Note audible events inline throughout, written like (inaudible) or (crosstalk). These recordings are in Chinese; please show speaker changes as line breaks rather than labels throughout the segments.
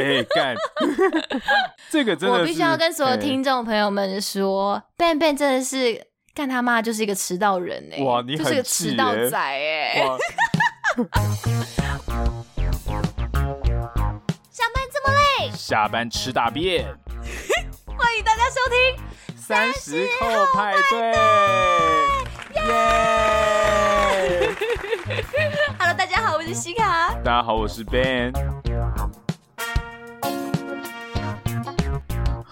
哎干，(laughs) 这个真的，
我必须要跟所有听众朋友们说，Ben Ben 真的是干他妈就是一个迟到人哎，
哇，你很
就是个迟到仔哎。哇 (laughs) 上班这么累，
下班吃大便。(laughs)
欢迎大家收听
三十后派对，耶
！Hello，大家好，我是西卡。
大家好，我是 Ben。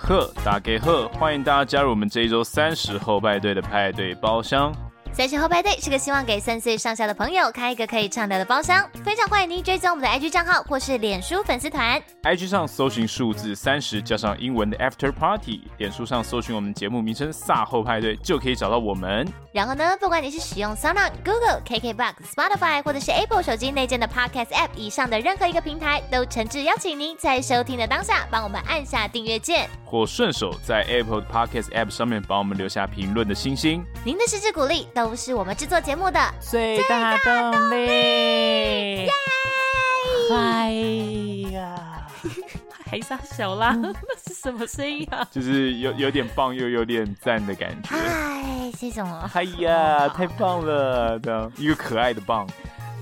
呵，大家好，欢迎大家加入我们这一周三十后派对的派对包厢。
三十后派对是个希望给三岁上下的朋友开一个可以畅聊的包厢，非常欢迎您追踪我们的 IG 账号或是脸书粉丝团。
IG 上搜寻数字三十加上英文的 After Party，脸书上搜寻我们节目名称“卅后派对”就可以找到我们。
然后呢，不管你是使用 SoundOn、Google、KKBox、Spotify 或者是 Apple 手机内建的 Podcast App 以上的任何一个平台，都诚挚邀请您在收听的当下帮我们按下订阅键，
或顺手在 Apple Podcast App 上面帮我们留下评论的星星。
您的实质鼓励都都是我们制作节目的
最大动力。
嗨呀，(laughs) 还傻小啦？(laughs) 那是什么声音啊？
就是有有点棒又有点赞的感觉。
嗨，这种。
嗨呀，太棒了！这样一个可爱的棒。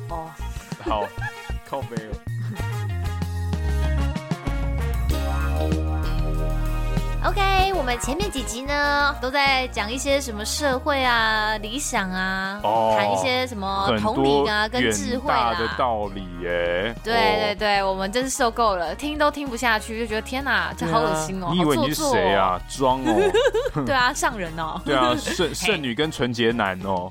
哦，
好，靠背了。
OK，我们前面几集呢都在讲一些什么社会啊、理想啊，哦、谈一些什么同理啊跟智慧啊
的道理耶。
对对对，哦、我们真是受够了，听都听不下去，就觉得天哪，这好恶心哦！
啊、你以为你是谁啊？装哦？(laughs)
对啊，上人哦。(laughs)
对啊，(laughs) 圣圣女跟纯洁男哦，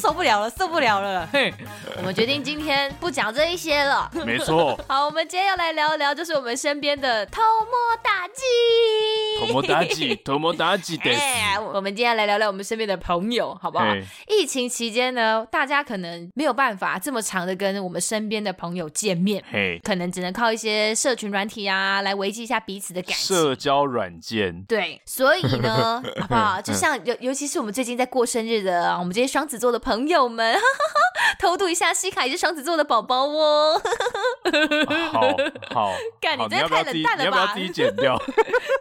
受不了了，受不了了。嘿，我们决定今天不讲这一些了。
没错。
好，我们今天要来聊一聊，就是我们身边的偷摸大忌。
偷摸大忌，偷摸大忌的。
哎，我们今天来聊聊我们身边的朋友，好不好疫情期间呢，大家可能没有办法这么长的跟我们身边的朋友见面，嘿可能只能靠一些社群软体啊来维系一下彼此的感情。
社交软件。
对，所以呢，(laughs) 好不好？就像尤尤其是我们最近在过生日的，我们这些双子座的朋友们，(laughs) 偷渡一下西卡也是双子座的宝宝哦。
好好，(laughs)
干你真的太冷淡了吧？
你要不要自己剪掉？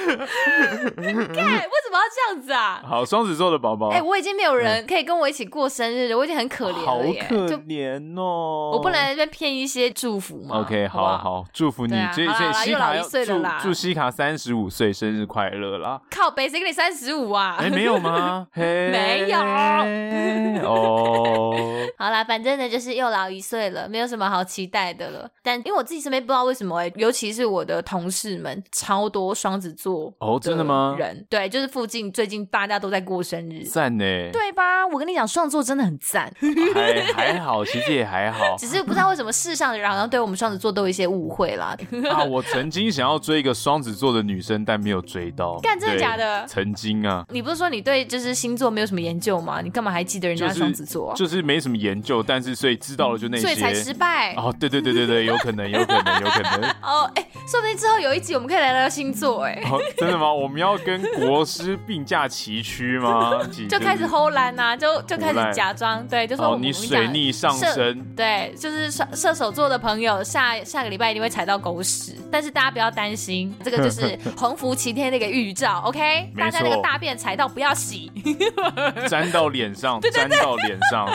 (laughs)
干，为什么要这样子啊？
好，双子座的宝宝，
哎、欸，我已经没有人可以跟我一起过生日了，我已经很可怜了耶，
好可怜哦！
我不能在骗一些祝福吗
？OK，好好，好，祝福你，所以所以西卡要祝祝西卡三十五岁生日快乐啦！
靠北，谁给你三十五啊？
哎、欸，没有吗？(laughs)
没有
哦。(laughs)
好啦，反正呢就是又老一岁了，没有什么好期待的了。但因为我自己身边不知道为什么哎、欸，尤其是我的同事们，超多双子座。
哦，真的吗？
人对，就是附近最近大家都在过生日，
赞呢，
对吧？我跟你讲，双子座真的很赞，
还 (laughs) 还好，其实也还好，
只是不知道为什么世上的人好像对我们双子座都有一些误会啦。
啊，我曾经想要追一个双子座的女生，但没有追到。(laughs)
干，真的假的？
曾经啊，
你不是说你对就是星座没有什么研究吗？你干嘛还记得人家双子座？
就是没什么研究，但是所以知道了就那些，
所以才失败。
哦，对对对对对，有可能，有可能，有可能。(laughs)
哦，哎，说不定之后有一集我们可以来聊聊星座，哎，
真的吗？我们要跟国师并驾齐驱吗？(laughs)
就开始唬烂呐，就就开始假装，对，就说
你水逆上升，
对，就是射射手座的朋友下下个礼拜一定会踩到狗屎，但是大家不要担心，这个就是 (laughs) 鸿福齐天的一个预兆，OK？大家那个大便踩到不要洗，(laughs)
粘到脸上，粘到脸上，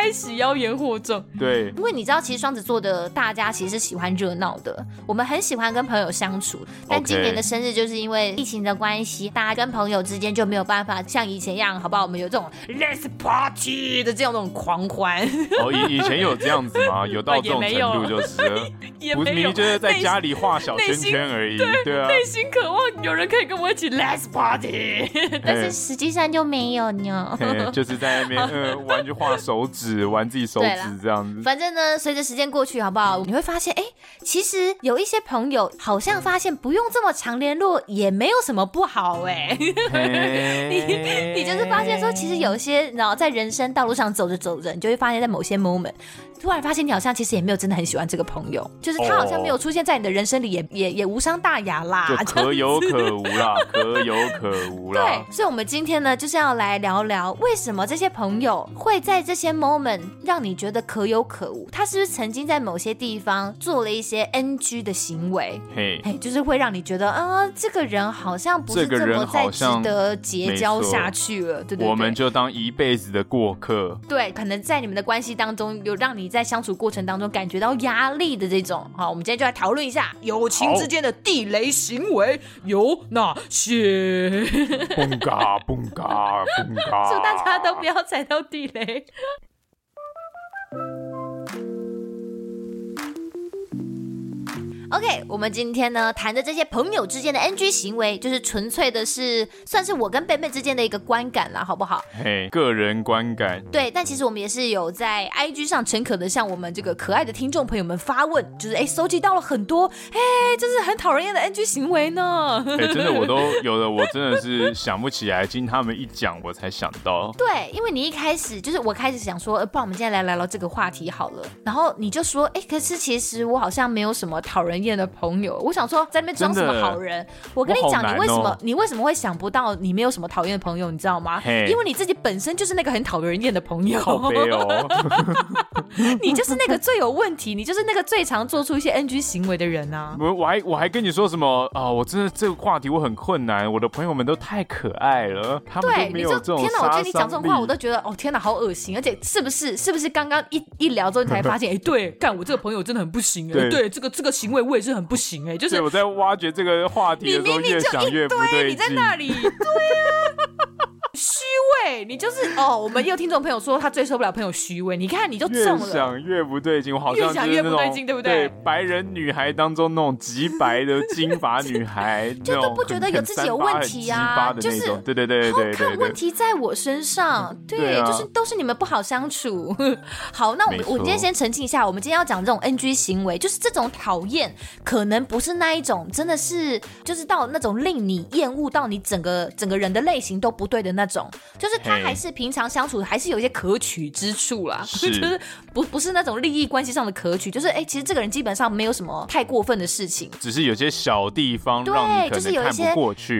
开始妖言惑众，
对，
因为你知道，其实双子座的大家其实是喜欢热闹的，我们很喜欢跟朋友相处，但今年的生日就是因为疫情的关系，大家跟朋友之间就没有办法像以前一样，好不好？我们有这种 Let's Party 的这样那种狂欢。
哦，以以前有这样子吗？有到这种程度就是了，(laughs)
也没有，
你就是在家里画小圈圈而已。对对啊，
内心渴望有人可以跟我一起 Let's Party，(laughs) 但是实际上就没有呢。
就是在那边 (laughs) 呃玩，就画手指，玩自己手指这样子。
反正呢，随着时间过去，好不好？你会发现，哎，其实有一些朋友好像发现不用这么常联络，也没有什么不好哎。(laughs) 你你就是发现说，其实有一些，然后在人生道路上走着走着，你就会发现，在某些 moment，突然发现你好像其实也没有真的很喜欢这个朋友，就就是他好像没有出现在你的人生里也，也也也无伤大雅啦，
就可有可无啦，可有可无啦。(laughs)
对，所以，我们今天呢，就是要来聊聊为什么这些朋友会在这些 moment 让你觉得可有可无。他是不是曾经在某些地方做了一些 NG 的行为？嘿，嘿，就是会让你觉得，啊、呃，这个人好像不是这么再值得结交下去了，对对对。
我们就当一辈子的过客。
对，可能在你们的关系当中，有让你在相处过程当中感觉到压力的这种。好，我们今天就来讨论一下友情之间的地雷行为有哪些。
蹦嘎蹦嘎蹦嘎！(laughs)
祝大家都不要踩到地雷。OK，我们今天呢谈的这些朋友之间的 NG 行为，就是纯粹的是算是我跟贝贝之间的一个观感啦，好不好？
嘿，个人观感。
对，但其实我们也是有在 IG 上诚恳的向我们这个可爱的听众朋友们发问，就是哎，搜集到了很多，哎，就是很讨人厌的 NG 行为呢。(laughs) (laughs)
哎，真的我都有的，我真的是想不起来，经他们一讲我才想到。
对，因为你一开始就是我开始想说，呃不然我们今天来聊聊这个话题好了，然后你就说，哎，可是其实我好像没有什么讨人。的朋友，我想说，在那边装什么好人？我跟你讲，你为什么你为什么会想不到你没有什么讨厌的朋友？你知道吗？因为你自己本身就是那个很讨人厌的朋友。(laughs) 你就是那个最有问题，你就是那个最常做出一些 NG 行为的人啊！
我我还我还跟你说什么啊？我真的这个话题我很困难。我的朋友们都太可爱了，他们都没有这种。
天哪！我觉得你讲这种话，我都觉得哦，天哪，好恶心！而且是不是是不是刚刚一一聊之后，你才发现？哎，对，干我这个朋友真的很不行哎，对，这个这个行为我也是很不行哎、欸，就是
我在挖掘这个话题的时候，越想越不对劲。
你，你在那里，对啊。虚伪，你就是哦。我们也有听众朋友说他最受不了朋友虚伪，你看你就中了。
越想越不对劲，我好像越想越不对劲，对不对？对，白人女孩当中那种极白的金发女孩，(laughs)
就都不觉得有自己有问题啊，就是
对对对对对，
看问题在我身上，对，就是都是你们不好相处。(laughs) 好，那我们我今天先澄清一下，我们今天要讲这种 NG 行为，就是这种讨厌，可能不是那一种，真的是就是到那种令你厌恶到你整个整个人的类型都不对的那种。就是他还是平常相处还是有一些可取之处啦，(laughs) 是。就是不不是那种利益关系上的可取，就是哎、欸，其实这个人基本上没有什么太过分的事情，
只是有些小地方让你就是有一些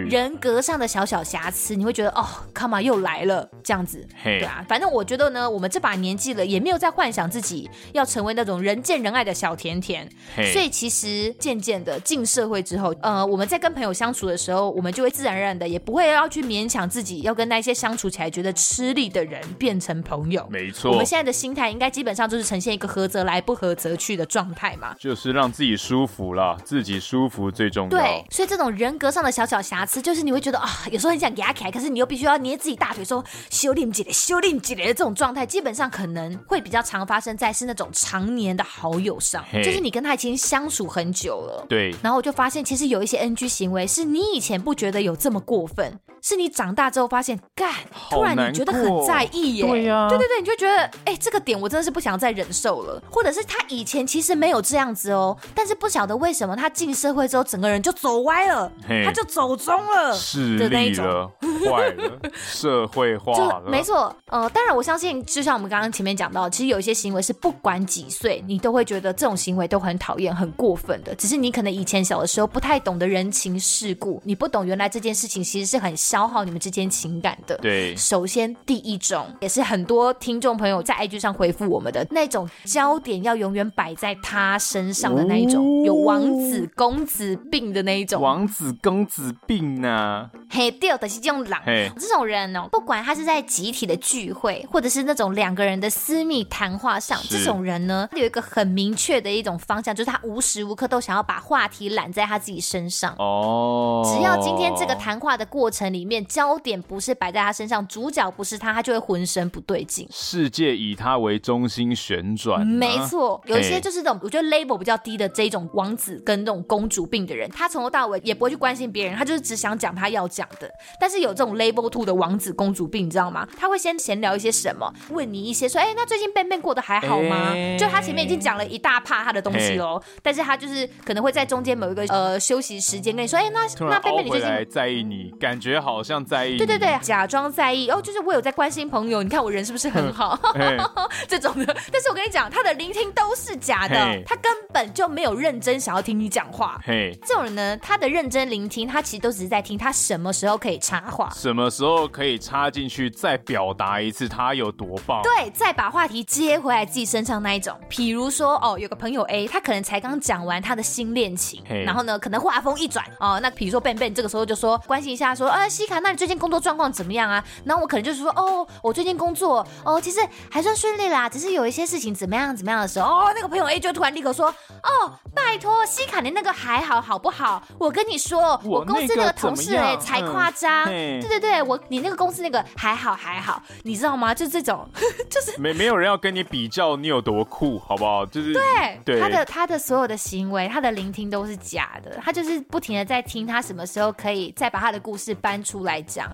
人格上的小小瑕疵，你会觉得哦，come on 又来了这样子，对啊，反正我觉得呢，我们这把年纪了，也没有在幻想自己要成为那种人见人爱的小甜甜，所以其实渐渐的进社会之后，呃，我们在跟朋友相处的时候，我们就会自然而然的也不会要去勉强自己要跟那些相处起来觉得吃力的人变成朋友，
没错。
我们现在的心态应该基本上就是呈现一个合则来，不合则去的状态嘛，
就是让自己舒服了，自己舒服最重要。
对，所以这种人格上的小小瑕疵，就是你会觉得啊，有时候很想给他开，可是你又必须要捏自己大腿说修炼几嘞，修炼几嘞的这种状态，基本上可能会比较常发生在是那种常年的好友上，就是你跟他已经相处很久了，
对。
然后我就发现，其实有一些 NG 行为是你以前不觉得有这么过分。是你长大之后发现，干，突然你觉得很在意耶，对呀、啊，对对对，你就觉得，哎、欸，这个点我真的是不想再忍受了，或者是他以前其实没有这样子哦，但是不晓得为什么他进社会之后，整个人就走歪了，他就走中了，
势利了，坏了，(laughs) 社会化了，
没错，呃，当然我相信，就像我们刚刚前面讲到，其实有一些行为是不管几岁，你都会觉得这种行为都很讨厌、很过分的，只是你可能以前小的时候不太懂得人情世故，你不懂原来这件事情其实是很。消耗你们之间情感的。
对，
首先第一种也是很多听众朋友在 IG 上回复我们的那种焦点要永远摆在他身上的那一种，哦、有王子公子病的那一种。
王子公子病呢？
嘿，第二的是这种狼，这种人哦，不管他是在集体的聚会，或者是那种两个人的私密谈话上，这种人呢，有一个很明确的一种方向，就是他无时无刻都想要把话题揽在他自己身上。哦，只要今天这个谈话的过程。里面焦点不是摆在他身上，主角不是他，他就会浑身不对劲。
世界以他为中心旋转，啊，
没错。有一些就是这种，我觉得 label 比较低的这种王子跟那种公主病的人，他从头到尾也不会去关心别人，他就是只想讲他要讲的。但是有这种 label two 的王子公主病，你知道吗？他会先闲聊一些什么，问你一些说，哎，那最近 Ben Ben 过得还好吗？就他前面已经讲了一大趴他的东西喽，但是他就是可能会在中间某一个呃休息时间跟你说，哎，那那 Ben Ben 你最近
在意你，感觉好。好像在意，
对对对，假装在意哦，就是我有在关心朋友，你看我人是不是很好？(laughs) 这种的，但是我跟你讲，他的聆听都是假的，他根本就没有认真想要听你讲话。
嘿，
这种人呢，他的认真聆听，他其实都只是在听他什么时候可以插话，
什么时候可以插进去，再表达一次他有多棒。
对，再把话题接回来自己身上那一种。比如说，哦，有个朋友 A，他可能才刚讲完他的新恋情，然后呢，可能话锋一转，哦，那比如说 Ben Ben 这个时候就说关心一下，说，啊，西卡，那你最近工作状况怎么样啊？然后我可能就是说，哦，我最近工作，哦，其实还算顺利啦，只是有一些事情怎么样怎么样的时候，哦，那个朋友 A 就突然立刻说，哦，拜托，西卡，你那个还好好不好？我跟你说，我公司那个同事哎，才夸张，对对对，我你那个公司那个还好还好，你知道吗？就这种，(laughs) 就是
没没有人要跟你比较你有多酷，好不好？就是
对，
对
他的他的所有的行为，他的聆听都是假的，他就是不停的在听他什么时候可以再把他的故事搬出来讲。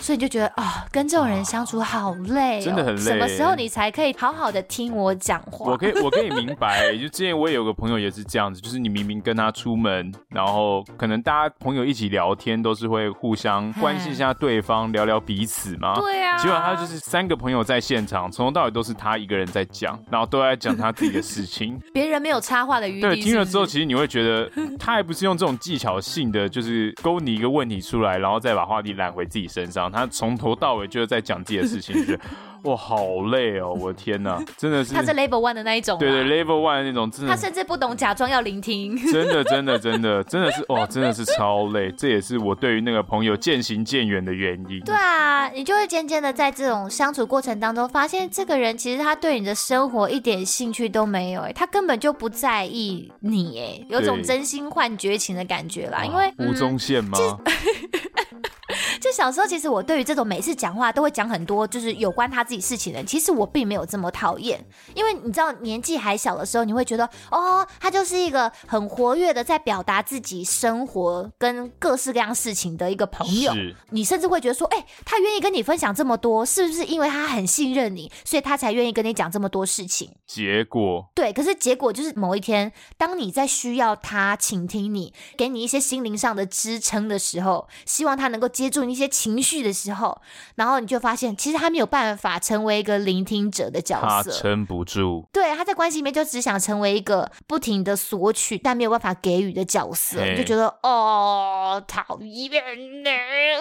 所以你就觉得啊、哦，跟这种人相处好累、哦，
真的很累。
什么时候你才可以好好的听我讲话？
我可以，我可以明白。就之前我也有个朋友也是这样子，就是你明明跟他出门，然后可能大家朋友一起聊天，都是会互相关心一下对方，聊聊彼此嘛。
对啊。
结果他就是三个朋友在现场，从头到尾都是他一个人在讲，然后都在讲他自己的事情，(laughs)
别人没有插话的余地。
对，听了之后，其实你会觉得他还不是用这种技巧性的，就是勾你一个问题出来，然后再把话题揽回自己身上。他从头到尾就是在讲自己的事情，觉得 (laughs) 哇好累哦！我的天哪，真的是
他是 level one 的那一种，
对对，level one 的那种，真的，
他甚至不懂假装要聆听，
真的真的真的真的是哇，真的是超累。这也是我对于那个朋友渐行渐远的原因。
对啊，你就会渐渐的在这种相处过程当中，发现这个人其实他对你的生活一点兴趣都没有，哎，他根本就不在意你，哎，有种真心换绝情的感觉啦。因为
吴宗宪吗？
就小时候，其实我对于这种每次讲话都会讲很多，就是有关他自己事情的人，其实我并没有这么讨厌，因为你知道年纪还小的时候，你会觉得哦，他就是一个很活跃的在表达自己生活跟各式各样事情的一个朋友，你甚至会觉得说，哎，他愿意跟你分享这么多，是不是因为他很信任你，所以他才愿意跟你讲这么多事情？
结果
对，可是结果就是某一天，当你在需要他倾听你，给你一些心灵上的支撑的时候，希望他能够接住你。一些情绪的时候，然后你就发现，其实他没有办法成为一个聆听者的角色，
他撑不住。
对，他在关系里面就只想成为一个不停的索取，但没有办法给予的角色，你就觉得哦，讨厌呢。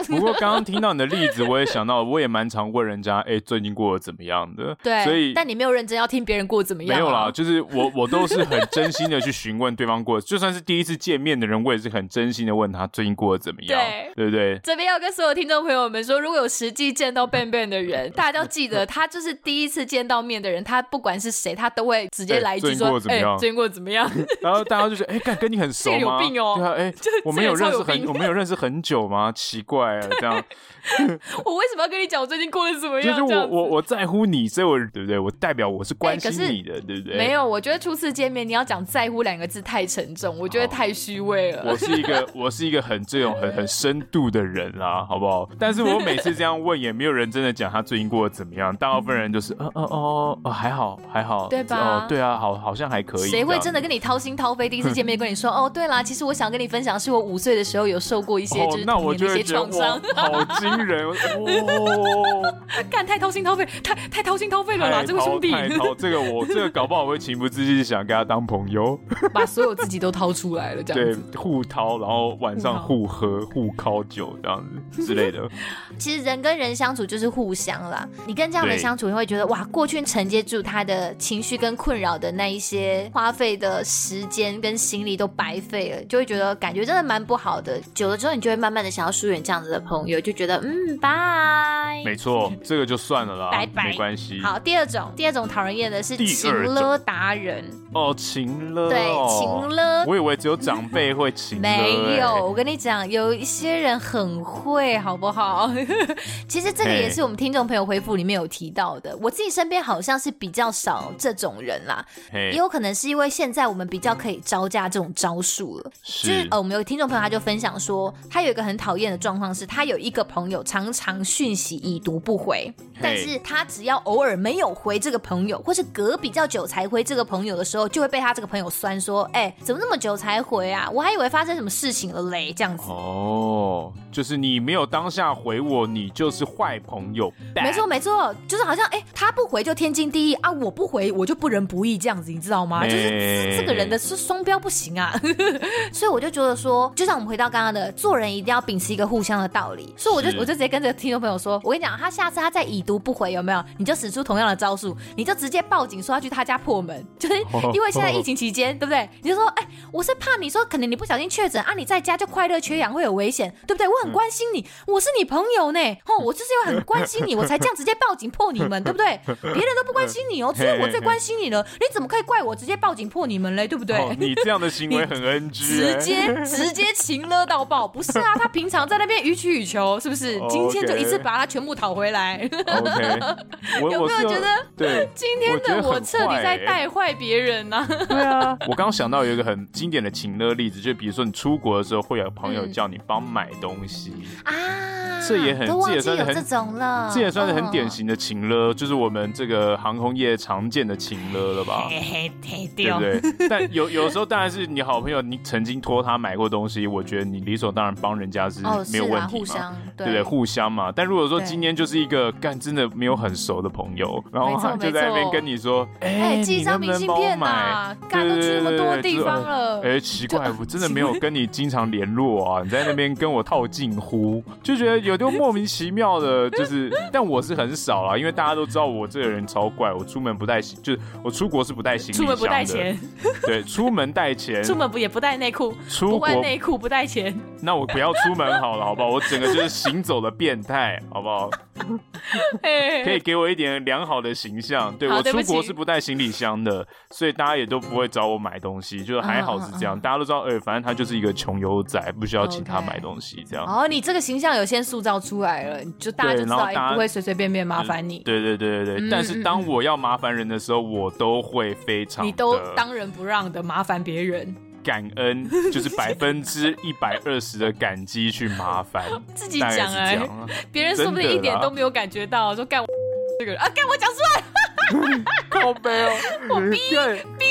不过刚刚听到你的例子，我也 (laughs) 想到，我也蛮常问人家，哎，最近过得怎么样的？
对，
所以
但你没有认真要听别人过得怎么样啊？
没有啦，就是我我都是很真心的去询问对方过，就算是第一次见面的人，我也是很真心的问他最近过得怎么样，对，对不对？
这边要跟所有听众朋友们说，如果有实际见到 Ben Ben 的人，大家要记得，他就是第一次见到面的人，他不管是谁，他都会直接来一句说：“哎，最近过得怎么样？”
然后大家就觉得：“哎，干跟你很熟吗？” (laughs)
有病哦！
对啊，哎，我们有认识很，我们有认识很久吗？奇怪啊，这样。(laughs)
我为什么要跟你讲我最近过得怎么样？
就是我我我在乎你，所以我对不对？我代表我是关心你的，对不对？
没有，我觉得初次见面你要讲在乎两个字太沉重，我觉得太虚伪了。
我是一个我是一个很这种很很深度的人啦，好不好？(laughs) 但是我每次这样问，也没有人真的讲他最近过得怎么样。大部分人就是，嗯 (laughs) 嗯哦哦，还好还好，
对吧？
哦，对啊，好好像还可以。
谁会真的跟你掏心掏肺？第一次见面跟你说，(laughs) 哦，对啦，其实我想跟你分享，是我五岁的时候有受过一些就是童年的一些创伤，
好惊人哦！
干太掏心掏肺，太太掏心掏肺了啦，这个兄弟。
这个我这个搞不好会情不自禁想跟他当朋友，
把所有自己都掏出来了，这样子。
对，互掏，然后晚上互喝、互靠酒这样子之类的。(laughs)
其实人跟人相处就是互相啦。你跟这样的人相处，你会觉得哇，过去承接住他的情绪跟困扰的那一些花费的时间跟心力都白费了，就会觉得感觉真的蛮不好的。久了之后，你就会慢慢的想要疏远这样子的朋友，就觉得嗯，拜。
没错，这个就算了啦，
拜拜，
没关系。
好，第二种，第二种讨人厌的是情勒达人
哦，情勒，
对，情勒。
我以为只有长辈会情勒，
没有。我跟你讲，有一些人很会，好不好？(laughs) 其实这个也是我们听众朋友回复里面有提到的。我自己身边好像是比较少这种人啦，也有可能是因为现在我们比较可以招架这种招数了。是，就是呃，我们有听众朋友他就分享说，他有一个很讨厌的状况是，他有一个朋友常常讯息已读不回，但是他只要偶尔没有回这个朋友，或是隔比较久才回这个朋友的时候，就会被他这个朋友酸说：“哎，怎么那么久才回啊？我还以为发生什么事情了嘞。”这样子。
哦。就是你没有当下回我，你就是坏朋友。
没错没错，就是好像哎，他不回就天经地义啊，我不回我就不仁不义这样子，你知道吗？就是这个人的是双标不行啊。(laughs)
所以我就觉得说，就像我们回到刚刚的，做人一定要秉持一个互相的道理。所以我就我就直接跟这个听众朋友说，我跟你讲，他下次他再已读不回有没有？你就使出同样的招数，你就直接报警说要去他家破门，(laughs) 就是因为现在疫情期间，对不对？你就说哎，我是怕你说可能你不小心确诊啊，你在家就快乐缺氧会有危险，对不对？我很关心你，我是你朋友呢，哦，(laughs) 我就是因为很关心你，我才这样直接报警破你们，对不对？(laughs) 别人都不关心你哦，(laughs) 只有我最关心你了，你怎么可以怪我直接报警破你们嘞？对不对？
你这样的行为很 NG，
直接直接情勒到爆，不是啊？他平常在那边予取予求，是不是？今天就一次把他全部讨回
来。
有没有觉得？
对，
今天的我彻底在带坏别人呢？
对啊，我刚刚想到有一个很经典的情勒例子，就比如说你出国的时候会有朋友叫你帮买东西啊。Ah. 这也很，这也算是很，这也算是很典型的情勒，就是我们这个航空业常见的情勒了吧？对不对？但有有时候当然是你好朋友，你曾经托他买过东西，我觉得你理所当然帮人家是没有问题嘛，对不对？互相嘛。但如果说今天就是一个干真的没有很熟的朋友，然后他就在那边跟你说，哎，寄张明信片嘛，
干都去那么多地方了，
哎，奇怪，我真的 (laughs) 没有跟你经常联络啊，你在那边跟我套近乎，就觉得。有就莫名其妙的，就是，但我是很少啦，因为大家都知道我这个人超怪，我出门不带，就是我出国是不带行李箱的，出门不带钱，对，出门带钱，
出门不也不带内裤，出国内裤不带钱，
那我不要出门好了，好不好？我整个就是行走的变态，好不好？(laughs) 可以给我一点良好的形象，对，我出国是不带行李箱的，所以大家也都不会找我买东西，就是还好是这样，大家都知道，哎，反正他就是一个穷游仔，不需要请他买东西，这样。
哦，你这个形象有先塑造出来了，你就大家就知道也不会随随便便麻烦你。
对对对对对，但是当我要麻烦人的时候，我都会非常，
你都当仁不让的麻烦别人。
感恩就是百分之一百二十的感激去麻烦，(laughs)
自己讲哎，别人说不定一点都没有感觉到，说干我这个人啊，干我讲出来，(laughs)
靠背哦，(laughs)
我逼 (laughs) 逼，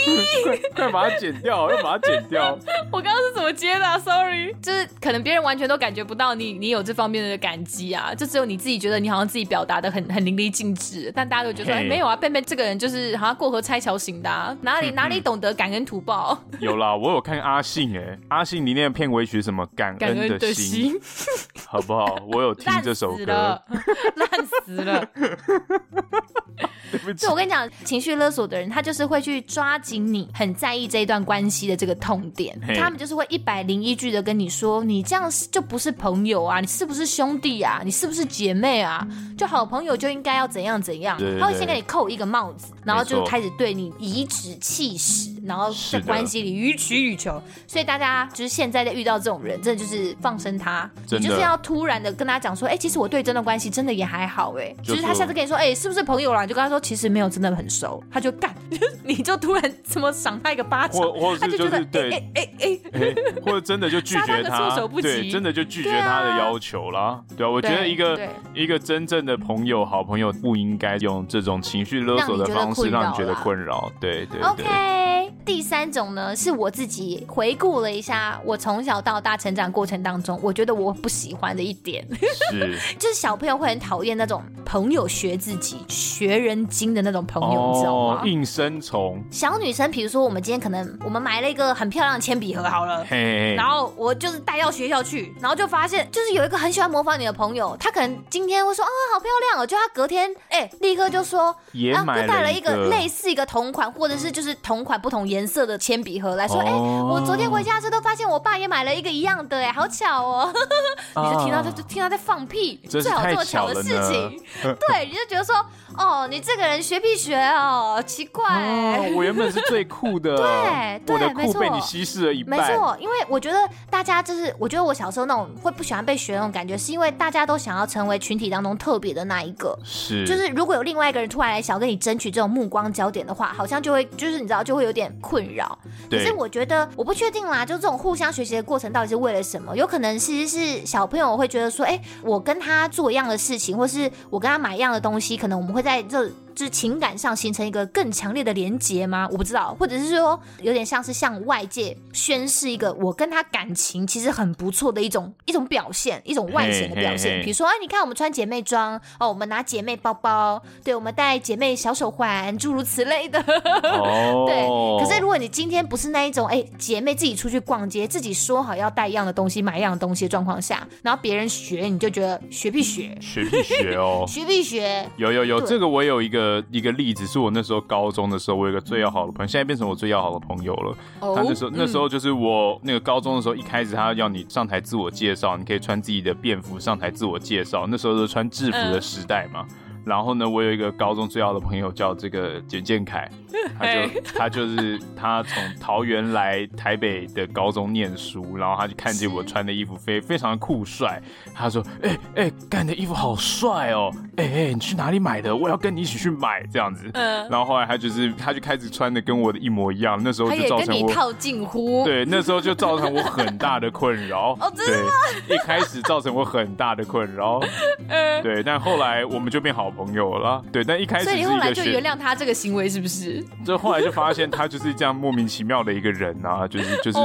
快把它剪掉，要把它剪掉。
我刚刚是怎么接的？Sorry，就是可能别人完全都感觉不到你，你有这方面的感激啊，就只有你自己觉得你好像自己表达的很很淋漓尽致，但大家都觉得哎没有啊，贝贝这个人就是好像过河拆桥型的，啊哪里哪里懂得感恩图报？
有啦，我有。看阿信哎，阿信你那个片尾曲什么感恩的心，好不好？我有听这首歌，
烂死了。(laughs)
对不起，
就我跟你讲，情绪勒索的人，他就是会去抓紧你很在意这一段关系的这个痛点，他们就是会一百零一句的跟你说，你这样就不是朋友啊，你是不是兄弟啊，你是不是姐妹啊？就好朋友就应该要怎样怎样，他会先给你扣一个帽子，然后就开始对你颐指气使，然后在关系里予取予。求，所以大家就是现在在遇到这种人，真的就是放生他，你就是要突然的跟他讲说，哎，其实我对这段关系真的也还好，哎，就是他下次跟你说，哎，是不是朋友啦？你就跟他说，其实没有，真的很熟，他就干，(laughs) 你就突然怎么赏他一个巴掌，他就觉得，哎哎哎哎，
或者真的就拒 (laughs) 绝他，对，真的就拒绝他的要求啦。对啊，我觉得一个一个真正的朋友、好朋友不应该用这种情绪勒索的方式让你觉得困扰，对对
对。第三种呢，是我自己回顾了一下，我从小到大成长过程当中，我觉得我不喜欢的一点，是 (laughs) 就是小朋友会很讨厌那种朋友学自己、学人精的那种朋友，你知道吗？
应声虫。
小女生，比如说我们今天可能我们买了一个很漂亮的铅笔盒，好了，嘿嘿然后我就是带到学校去，然后就发现就是有一个很喜欢模仿你的朋友，他可能今天会说啊、哦、好漂亮哦，就他隔天哎、欸、立刻就说
也买了
啊，带了一个类似一个同款或者是就是同款不同颜。色的铅笔盒来说，哎、欸，我昨天回家时都发现我爸也买了一个一样的，哎，好巧哦！(laughs) 你就听到他就听他在放屁，最好这么巧的事情，对，你就觉得说。哦，你这个人学屁学哦，奇怪。
哦，我原本是最酷的，
对 (laughs) 对，(laughs)
我的酷被你稀释了一半。
没错，因为我觉得大家就是，我觉得我小时候那种会不喜欢被学那种感觉，是因为大家都想要成为群体当中特别的那一个。
是，
就是如果有另外一个人突然来想要跟你争取这种目光焦点的话，好像就会就是你知道就会有点困扰。可是我觉得我不确定啦，就这种互相学习的过程到底是为了什么？有可能其实是小朋友会觉得说，哎，我跟他做一样的事情，或是我跟他买一样的东西，可能我们会在这。就是情感上形成一个更强烈的连结吗？我不知道，或者是说有点像是向外界宣示一个我跟他感情其实很不错的一种一种表现，一种外显的表现。比如说，哎，你看我们穿姐妹装哦，我们拿姐妹包包，对，我们戴姐妹小手环，诸如此类的。哦，(laughs) 对。可是如果你今天不是那一种，哎，姐妹自己出去逛街，自己说好要带一样的东西，买一样的东西的状况下，然后别人学，你就觉得学必学，
学必学哦，(laughs)
学必学。
有有有，这个我有一个一个例子，是我那时候高中的时候，我有一个最要好的朋友，现在变成我最要好的朋友了。他那时候那时候就是我那个高中的时候，一开始他要你上台自我介绍，你可以穿自己的便服上台自我介绍。那时候是穿制服的时代嘛。然后呢，我有一个高中最好的朋友叫这个简建凯，他就他就是他从桃园来台北的高中念书，然后他就看见我穿的衣服非非常的酷帅，他说：“哎哎，干的衣服好帅哦，哎哎，你去哪里买的？我要跟你一起去买这样子。”嗯，然后后来他就是他就开始穿的跟我的一模一样，那时候就造成我
套近乎，
对，那时候就造成我很大的困扰。
哦，真的
一开始造成我很大的困扰，嗯，对，但后来我们就变好朋友了，对，但一开始
所以后来就原谅他这个行为是不是？
就后来就发现他就是这样莫名其妙的一个人啊，就是就是，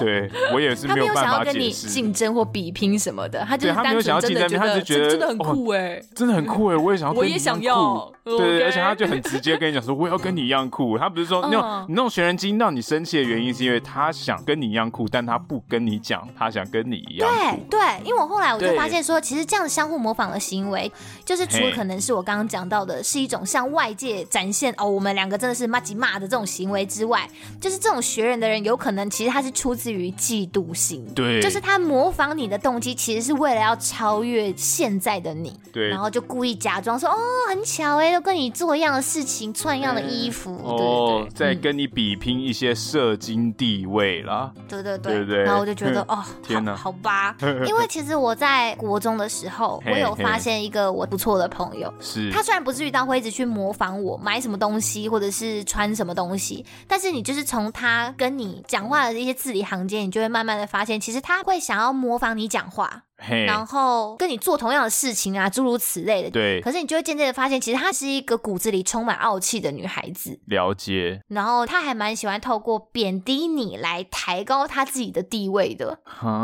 对我也是没有办法解释。他没有想要跟你
竞争或比拼什么的，他就是
单纯真的觉得
真的很酷哎，
真的很酷哎，我也想要，(laughs)
我也想要，
对对，而且他就很直接跟你讲说，我要跟你一样酷。他不是说那种你那种学人精让你生气的原因，是因为他想跟你一样酷，但他不跟你讲，他想跟你一样酷。
对对，因为我后来我就发现说，其实这样相互模仿的行为，就是除了可能是我刚刚讲到的。是一种向外界展现哦，我们两个真的是骂几骂的这种行为之外，就是这种学人的人有可能其实他是出自于嫉妒心，
对，
就是他模仿你的动机其实是为了要超越现在的你，
对，
然后就故意假装说哦，很巧哎，都跟你做一样的事情，穿一样的衣服，对。
哦，在跟你比拼一些社经地位啦，
对对对。对，然后我就觉得 (laughs) 哦，天哪，好吧，(laughs) 因为其实我在国中的时候，我有发现一个我不错的朋友，
是。
他虽然不至于当会一直去模仿我买什么东西，或者是是穿什么东西，但是你就是从他跟你讲话的一些字里行间，你就会慢慢的发现，其实他会想要模仿你讲话。然后跟你做同样的事情啊，诸如此类的。
对。
可是你就会渐渐的发现，其实她是一个骨子里充满傲气的女孩子。
了解。
然后她还蛮喜欢透过贬低你来抬高她自己的地位的。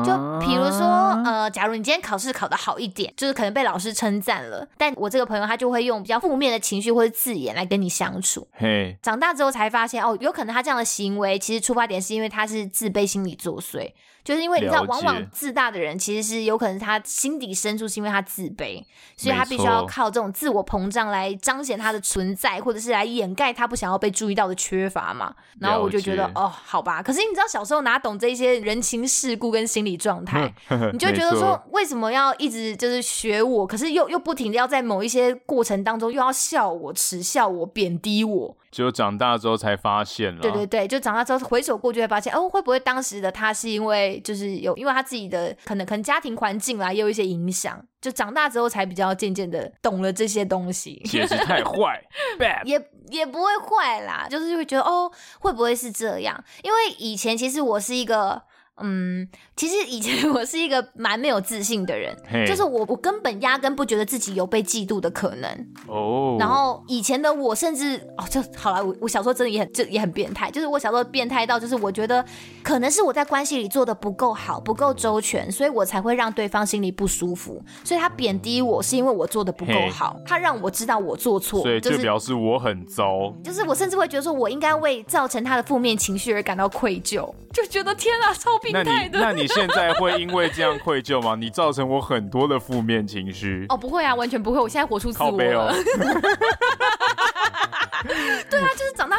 就比如说，呃，假如你今天考试考得好一点，就是可能被老师称赞了，但我这个朋友他就会用比较负面的情绪或者字眼来跟你相处。
嘿。
长大之后才发现，哦，有可能他这样的行为其实出发点是因为他是自卑心理作祟。就是因为你知道，往往自大的人其实是有可能他心底深处是因为他自卑，所以他必须要靠这种自我膨胀来彰显他的存在，或者是来掩盖他不想要被注意到的缺乏嘛。然后我就觉得哦，好吧。可是你知道，小时候哪懂这些人情世故跟心理状态，你就觉得说，为什么要一直就是学我？可是又又不停的要在某一些过程当中又要笑我、耻笑我、贬低我。
就长大之后才发现了。
对对对，就长大之后回首过去会发现，哦，会不会当时的他是因为就是有因为他自己的可能可能家庭环境啦，也有一些影响。就长大之后才比较渐渐的懂了这些东西。
其实太 (laughs) 坏，bad，
也也不会坏啦，就是会觉得哦，会不会是这样？因为以前其实我是一个。嗯，其实以前我是一个蛮没有自信的人.就是我我根本压根不觉得自己有被嫉妒的可能哦。Oh. 然后以前的我甚至哦，就好了，我我小时候真的也很就也很变态，就是我小时候变态到就是我觉得可能是我在关系里做的不够好，不够周全，所以我才会让对方心里不舒服。所以他贬低我是因为我做的不够好.他让我知道我做错，
所以就表示我很糟。
就是、就是我甚至会觉得说我应该为造成他的负面情绪而感到愧疚，就觉得天啊，超变。
态的那你现在会因为这样愧疚吗？你造成我很多的负面情绪。
哦，不会啊，完全不会。我现在活出自我了。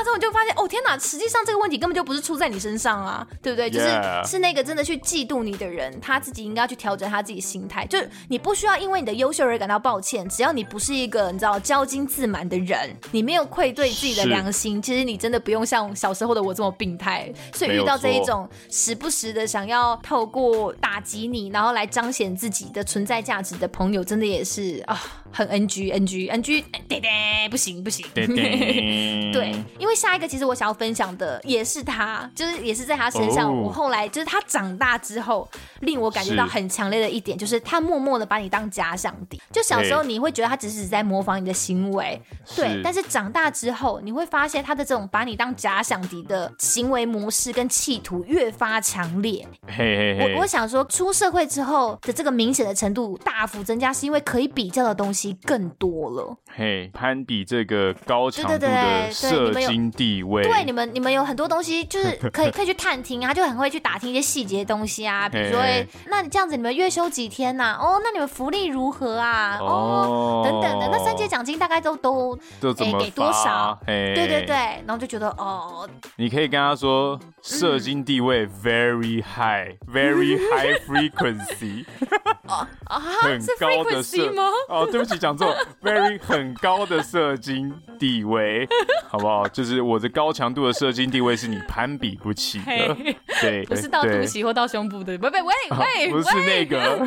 之后你就发现，哦天哪，实际上这个问题根本就不是出在你身上啊，对不对？就是、yeah. 是那个真的去嫉妒你的人，他自己应该要去调整他自己心态。就是你不需要因为你的优秀而感到抱歉，只要你不是一个你知道骄矜自满的人，你没有愧对自己的良心，其实你真的不用像小时候的我这么病态。所以遇到这一种时不时的想要透过打击你，然后来彰显自己的存在价值的朋友，真的也是啊。很 NG NG NG，对对，不行不行。对，因为下一个其实我想要分享的也是他，就是也是在他身上，哦、我后来就是他长大之后，令我感觉到很强烈的一点，就是他默默的把你当假想敌。就小时候你会觉得他只是在模仿你的行为，对，是但是长大之后你会发现他的这种把你当假想敌的行为模式跟企图越发强烈。
嘿嘿嘿，
我我想说出社会之后的这个明显的程度大幅增加，是因为可以比较的东西更多了。
嘿，攀比这个高强度的社经地位，
对，你们你们有很多东西就是 (laughs) 可以可以去探听啊，就很会去打听一些细节东西啊，比如说，嘿嘿那你这样子你们月休几天呐、啊？哦，那你们福利如何啊？哦，哦等等的，那三节奖金大概都都
都怎么
给多少？
嘿
对对对，然后就觉得哦，
你可以跟他说社经地位 very high，very、嗯、high frequency。(laughs)
啊啊！
很高的社
吗？
哦，对不起，讲错，very 很高的社经地位，好不好？就是我的高强度的射精地位是你攀比不起的，嘿对，(laughs)
不是到肚脐或到胸部的，喂喂喂喂，
不是那个，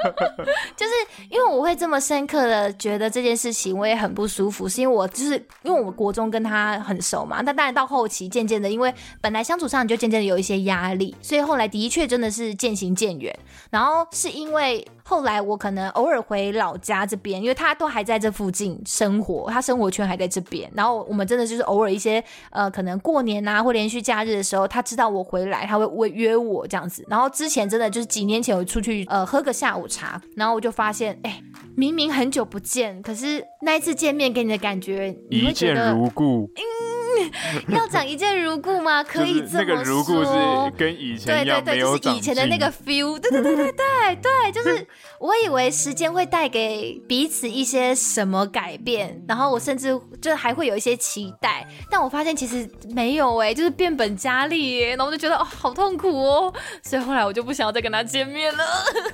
(laughs)
就是因为我会这么深刻的觉得这件事情，我也很不舒服，是因为我就是因为我国中跟他很熟嘛，但当然到后期渐渐的，因为本来相处上你就渐渐的有一些压力，所以后来的确真的是渐行渐远，然后是因为。后来我可能偶尔回老家这边，因为他都还在这附近生活，他生活圈还在这边。然后我们真的就是偶尔一些呃，可能过年啊或连续假日的时候，他知道我回来，他会会约我这样子。然后之前真的就是几年前我出去呃喝个下午茶，然后我就发现，哎，明明很久不见，可是那一次见面给你的感觉，
一见如故。
嗯 (laughs) 要讲一见如故吗？(laughs) 可以这么说。
那个如故是跟以前。对对对，就是以前的那个
feel。对对对对对对，就是我以为时间会带给彼此一些什么改变，然后我甚至就还会有一些期待，但我发现其实没有哎，就是变本加厉耶，然后我就觉得哦，好痛苦哦，所以后来我就不想要再跟他见面了。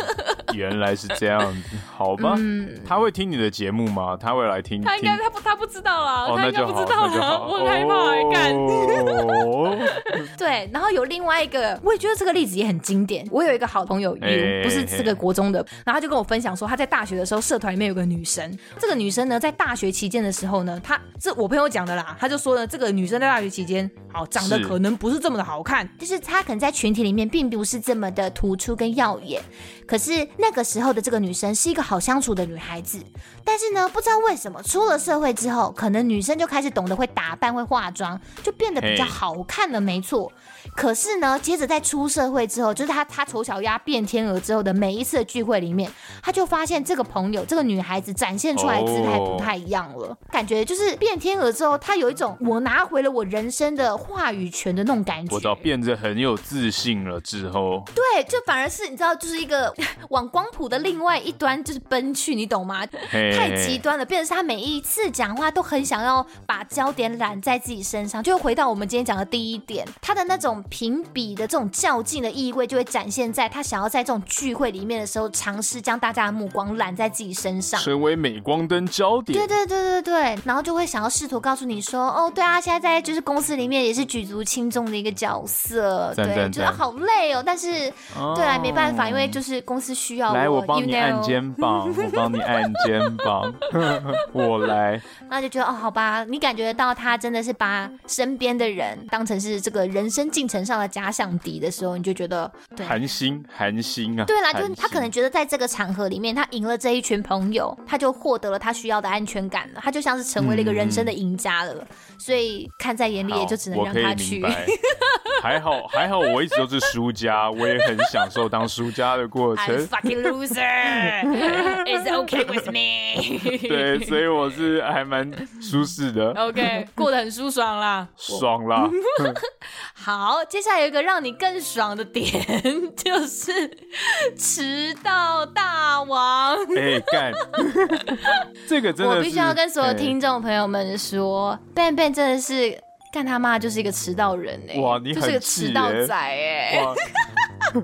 (laughs)
原来是这样子，好吧？嗯，他会听你的节目吗？他会来听？
他应该他不他不知道啦，
哦、
他应该不知道啦，我很哦，(laughs) 对，然后有另外一个，我也觉得这个例子也很经典。我有一个好朋友，不是这个国中的，然后他就跟我分享说，他在大学的时候，社团里面有个女生。这个女生呢，在大学期间的时候呢，她这我朋友讲的啦，他就说呢，这个女生在大学期间，好长得可能不是这么的好看，就是她可能在群体里面并不是这么的突出跟耀眼。可是那个时候的这个女生是一个好相处的女孩子，但是呢，不知道为什么出了社会之后，可能女生就开始懂得会打扮、会化妆，就变得比较好看了。没错。可是呢，接着在出社会之后，就是她她丑小鸭变天鹅之后的每一次的聚会里面，她就发现这个朋友这个女孩子展现出来的姿态不太一样了，感觉就是变天鹅之后，她有一种我拿回了我人生的话语权的那种感觉。
我知道变得很有自信了之后，
对，就反而是你知道，就是一个 (laughs) 往光谱的另外一端就是奔去，你懂吗？太极端了，变成是他每一次讲话都很想要把焦点揽在自己身上，就回到我们今天讲的第一点，他的那种。评比的这种较劲的意味，就会展现在他想要在这种聚会里面的时候，尝试将大家的目光揽在自己身上，
成为镁光灯焦点。
对对对对对，然后就会想要试图告诉你说，哦，对啊，现在在就是公司里面也是举足轻重的一个角色，对，觉得好累哦。但是，哦、对啊，没办法，因为就是公司需要我。
来，我帮你按肩膀，我帮你按肩膀，(laughs) 我来。(laughs)
那就觉得哦，好吧，你感觉得到他真的是把身边的人当成是这个人生进程上的假想敌的时候，你就觉得对，
寒心寒心啊。
对啦，就是他可能觉得在这个场合里面，他赢了这一群朋友，他就获得了他需要的安全感了，他就像是成为了一个人生的赢家了。嗯、所以看在眼里，也就只能让他去。
还好还好，我一直都是输家，我也很享受当输家的过程。
I'm fucking loser. It's okay with me. (laughs)
对，所以我是还蛮舒适的。
OK，过得很舒爽啦，
爽啦。(laughs)
好，接下来有一个让你更爽的点，(laughs) 就是迟到大王。
哎，干！这个真的，
我必须要跟所有听众朋友们说，Ben Ben 真的是。干他妈就是一个迟到人哎、欸！
哇，你
就是个迟到仔哎、欸！哇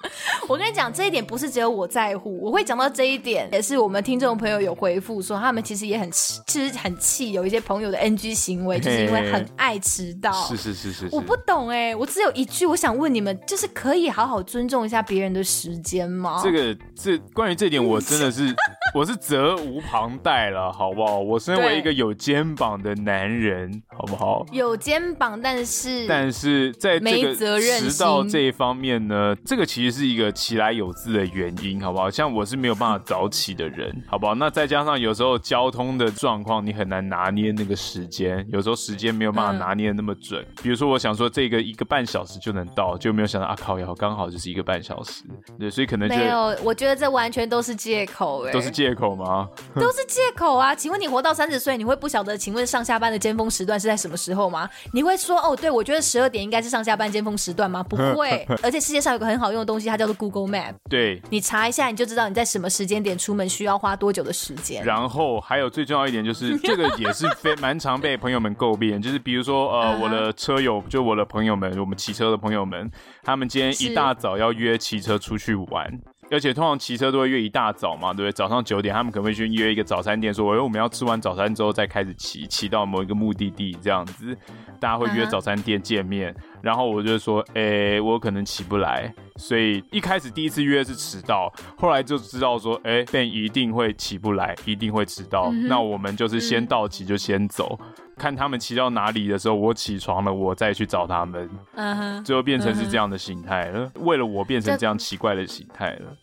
(laughs) 我跟你讲，这一点不是只有我在乎，我会讲到这一点，也是我们听众朋友有回复说，他们其实也很气其实很气，有一些朋友的 NG 行为，就是因为很爱迟到。
是是是是，
我不懂哎、欸，我只有一句，我想问你们，就是可以好好尊重一下别人的时间吗？
这个这关于这点，我真的是 (laughs) 我是责无旁贷了，好不好？我身为一个有肩膀的男人，好不好？
有肩膀，但是
但是在这个迟到这一方面呢，
没责任心。
这个其实是一个其来有自的原因，好不好？像我是没有办法早起的人，好不好？那再加上有时候交通的状况，你很难拿捏那个时间，有时候时间没有办法拿捏的那么准。嗯、比如说，我想说这个一个半小时就能到，就没有想到啊靠，要刚好就是一个半小时，对，所以可能就
没有。我觉得这完全都是借口，哎，
都是借口吗？(laughs)
都是借口啊！请问你活到三十岁，你会不晓得？请问上下班的尖峰时段是在什么时候吗？你会说哦，对，我觉得十二点应该是上下班尖峰时段吗？不会。(laughs) 而且世界上有个很好用的东西，它叫做 Google Map。
对，
你查一下，你就知道你在什么时间点出门需要花多久的时间。
然后还有最重要一点就是，(laughs) 这个也是非蛮常被朋友们诟病，就是比如说呃，我的车友，就我的朋友们，我们骑车的朋友们，他们今天一大早要约骑车出去玩。而且通常骑车都会约一大早嘛，对不对？早上九点，他们可能会去约一个早餐店，说：“哎我们要吃完早餐之后再开始骑，骑到某一个目的地这样子。”大家会约早餐店见面，uh -huh. 然后我就说：“哎、欸，我可能起不来。”所以一开始第一次约是迟到，后来就知道说：“哎、欸，Ben 一定会起不来，一定会迟到。Uh -huh. ”那我们就是先到齐就先走。Uh. 看他们骑到哪里的时候，我起床了，我再去找他们。嗯哼，最后变成是这样的形态了。为了我变成这样奇怪的形态了。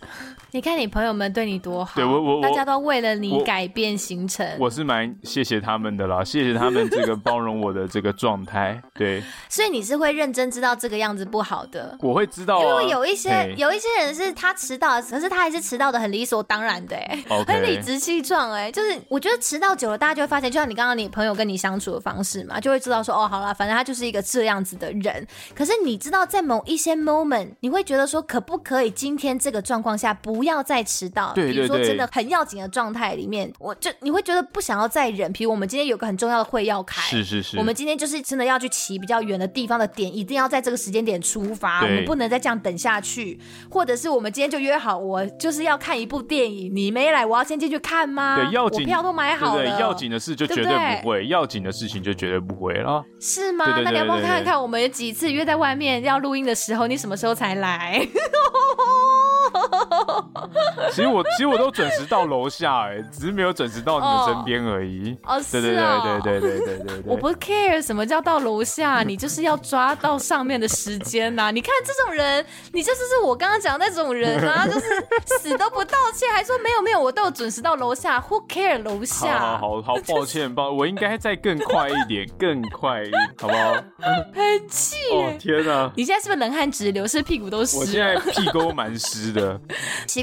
你看你朋友们对你多好，
对我我，
大家都为了你改变行程。
我，我是蛮谢谢他们的啦，(laughs) 谢谢他们这个包容我的这个状态。对，
所以你是会认真知道这个样子不好的。
我会知道、啊，
因为有一些有一些人是他迟到，可是他还是迟到的很理所当然的，很理直气壮，哎，就是我觉得迟到久了，大家就会发现，就像你刚刚你朋友跟你相处的方式嘛。就会知道说哦，好了，反正他就是一个这样子的人。可是你知道，在某一些 moment，你会觉得说，可不可以今天这个状况下不要再迟到？
对对对。
比如说真的很要紧的状态里面，我就你会觉得不想要再忍。比如我们今天有个很重要的会要开，
是是是。
我们今天就是真的要去骑比较远的地方的点，一定要在这个时间点出发，我们不能再这样等下去。或者是我们今天就约好，我就是要看一部电影，你没来，我要先进去看吗？
对，要紧，
我票都买好了。
对，对，要紧的事就绝对不会，对不对？要紧的事情就绝对不会。了
是吗？那你要不要看看我们有几次约在外面要录音的时候，你什么时候才来？(laughs)
其实我其实我都准时到楼下哎、欸，只是没有准时到你们身边而已。
哦，
对对对对对对对对对。
我不 care 什么叫到楼下，你就是要抓到上面的时间呐、啊。(laughs) 你看这种人，你就是是我刚刚讲的那种人啊，(laughs) 就是死都不道歉，还说没有没有，我都有准时到楼下。Who care 楼下？
好好好，好抱歉抱，我应该再更快一点，更快一点，好不好？
很气！
哦天哪！
你现在是不是冷汗直流？是屁股都湿？
我现在屁股蛮湿的。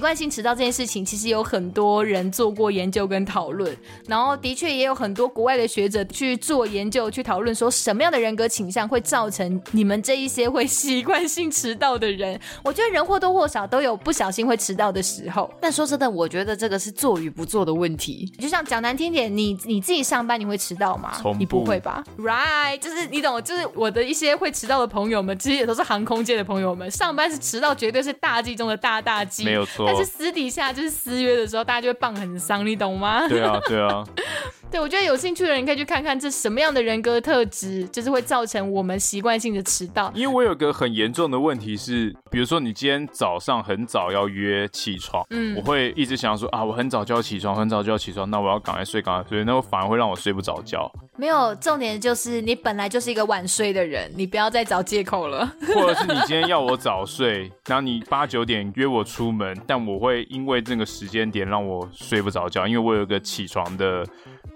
习惯性迟到这件事情，其实有很多人做过研究跟讨论，然后的确也有很多国外的学者去做研究，去讨论说什么样的人格倾向会造成你们这一些会习惯性迟到的人。我觉得人或多或少都有不小心会迟到的时候。但说真的，我觉得这个是做与不做的问题。就像讲难听点，你你自己上班你会迟到吗？你不会吧？Right，就是你懂，就是我的一些会迟到的朋友们，其实也都是航空界的朋友们。上班是迟到，绝对是大忌中的大大忌。
没有错。
但是私底下就是私约的时候，大家就会棒很伤，你懂吗？
对啊，对啊。(laughs)
对，我觉得有兴趣的人可以去看看这什么样的人格特质，就是会造成我们习惯性的迟到。
因为我有个很严重的问题是，比如说你今天早上很早要约起床，嗯，我会一直想说啊，我很早就要起床，很早就要起床，那我要赶快睡，赶快睡，那我反而会让我睡不着觉。
没有，重点就是你本来就是一个晚睡的人，你不要再找借口了。(laughs)
或者是你今天要我早睡，然后你八九点约我出门，但我会因为这个时间点让我睡不着觉，因为我有个起床的。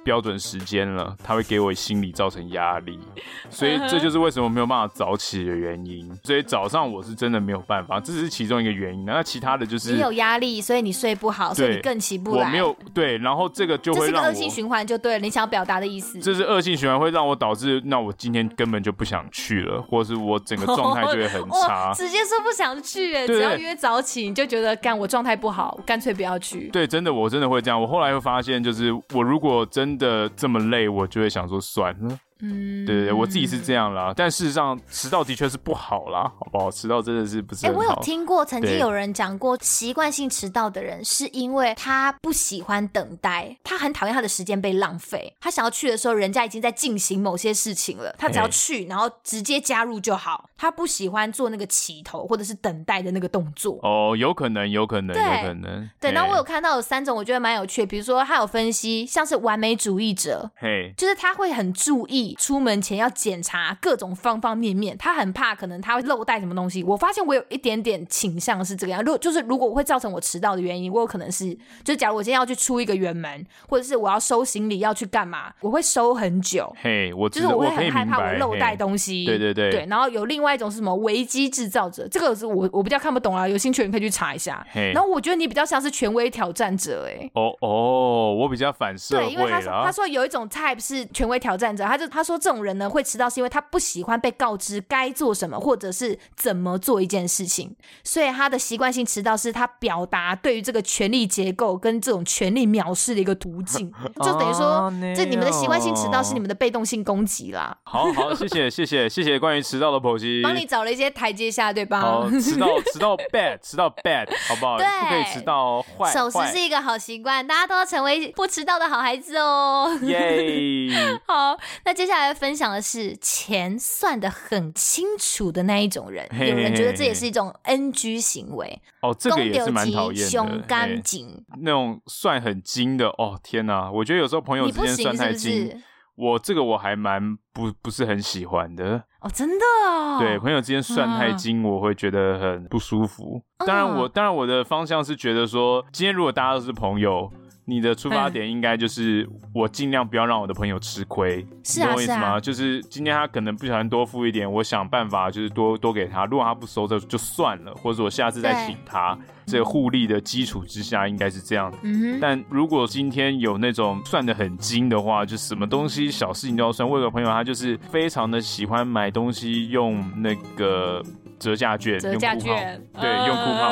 标准时间了，他会给我心理造成压力，(laughs) 所以这就是为什么没有办法早起的原因。所以早上我是真的没有办法，这是其中一个原因。那其他的就是
你有压力，所以你睡不好，所以你更起不来。
我没有对，然后这个就会让我，
这是个恶性循环，就对了。你想要表达的意思，
这是恶性循环，会让我导致那我今天根本就不想去了，或是我整个状态就会很差。(laughs)
直接说不想去，哎，只要约早起，你就觉得干我状态不好，干脆不要去。
对，真的我真的会这样。我后来会发现，就是我如果真的这么累。我就会想说算了。嗯，对对对，我自己是这样啦。但事实上，迟到的确是不好啦，好不好？迟到真的是不是？哎、欸，
我有听过，曾经有人讲过，习惯性迟到的人是因为他不喜欢等待，他很讨厌他的时间被浪费。他想要去的时候，人家已经在进行某些事情了，他只要去，然后直接加入就好。他不喜欢做那个起头或者是等待的那个动作。
哦，有可能，有可能，有可能。
对，然后我有看到有三种，我觉得蛮有趣的。比如说，他有分析，像是完美主义者，
嘿，
就是他会很注意出门前要检查各种方方面面，他很怕可能他会漏带什么东西。我发现我有一点点倾向是这个样，如果就是如果会造成我迟到的原因，我有可能是，就是假如我今天要去出一个远门，或者是我要收行李要去干嘛，我会收很久。
嘿，我
就是我会很害怕我漏带东西。
对对对
对，然后有另外一种是什么危机制造者，这个是我我比较看不懂啊，有兴趣的人可以去查一下。
嘿，
然后我觉得你比较像是权威挑战者，哎，
哦哦，我比较反社会。
对，因为他说他说有一种 type 是权威挑战者，他就他说这种人呢会迟到是因为他不喜欢被告知该做什么或者是怎么做一件事情，所以他的习惯性迟到是他表达对于这个权力结构跟这种权力藐视的一个途径，(laughs) 就等于说这你们的习惯性迟到是你们的被动性攻击啦。
好好，谢谢谢谢谢谢关于迟到的剖析，
帮你找了一些台阶下，对吧？
好，迟到 (laughs) 迟到 bad，迟到 bad，好不好？
对，
不可以迟到坏。
守时是一个好习惯，大家都要成为不迟到的好孩子哦。
耶！(laughs)
好，那接下来分享的是钱算的很清楚的那一种人，有人觉得这也是一种 NG 行为。
哦，这个也是蛮讨厌的。
胸干紧，
那种算很精的，哦天哪！我觉得有时候朋友之间算太精。我这个我还蛮不不是很喜欢的
哦，真的哦。
对，朋友之间算太精，我会觉得很不舒服。嗯、当然我，我当然我的方向是觉得说，今天如果大家都是朋友。你的出发点应该就是我尽量不要让我的朋友吃亏，嗯、你懂我意思吗？是啊是啊，就是今天他可能不小心多付一点，我想办法就是多多给他。如果他不收，这就算了，或者我下次再请他。这个互利的基础之下，应该是这样。嗯，但如果今天有那种算的很精的话，就什么东西小事情都要算。我有个朋友，他就是非常的喜欢买东西用那个。折价券，
折价券，
对，用 coupon，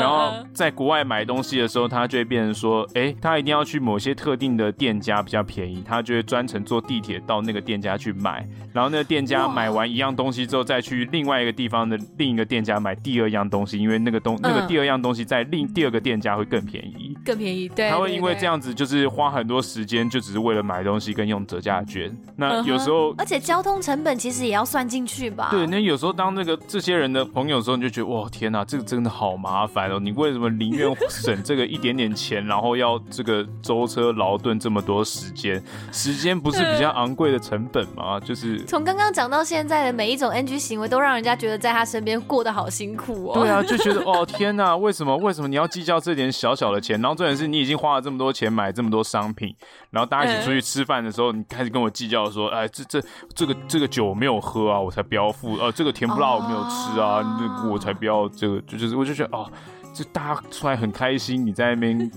然后在国外买东西的时候，他就会变成说，哎，他一定要去某些特定的店家比较便宜，他就会专程坐地铁到那个店家去买，然后那个店家买完一样东西之后，再去另外一个地方的另一个店家买第二样东西，因为那个东那个第二样东西在另第二个店家会更便宜，
更便宜，对，
他会因为这样子就是花很多时间，就只是为了买东西跟用折价券，那有时候，
而且交通成本其实也要算进去吧？
对，那有时候当那个这些人。的朋友的时候，你就觉得哇天哪，这个真的好麻烦哦！你为什么宁愿省这个一点点钱，然后要这个舟车劳顿这么多时间？时间不是比较昂贵的成本吗？(laughs) 就是
从刚刚讲到现在的每一种 NG 行为，都让人家觉得在他身边过得好辛苦哦。
对啊，就觉得哦天哪，为什么为什么你要计较这点小小的钱？然后重点是你已经花了这么多钱买这么多商品，然后大家一起出去吃饭的时候，你开始跟我计较说，哎，这这这个这个酒我没有喝啊，我才不要付。呃，这个甜不辣我没有吃。是啊，那我才不要这个，就就是我就觉得哦。就大家出来很开心，你在那边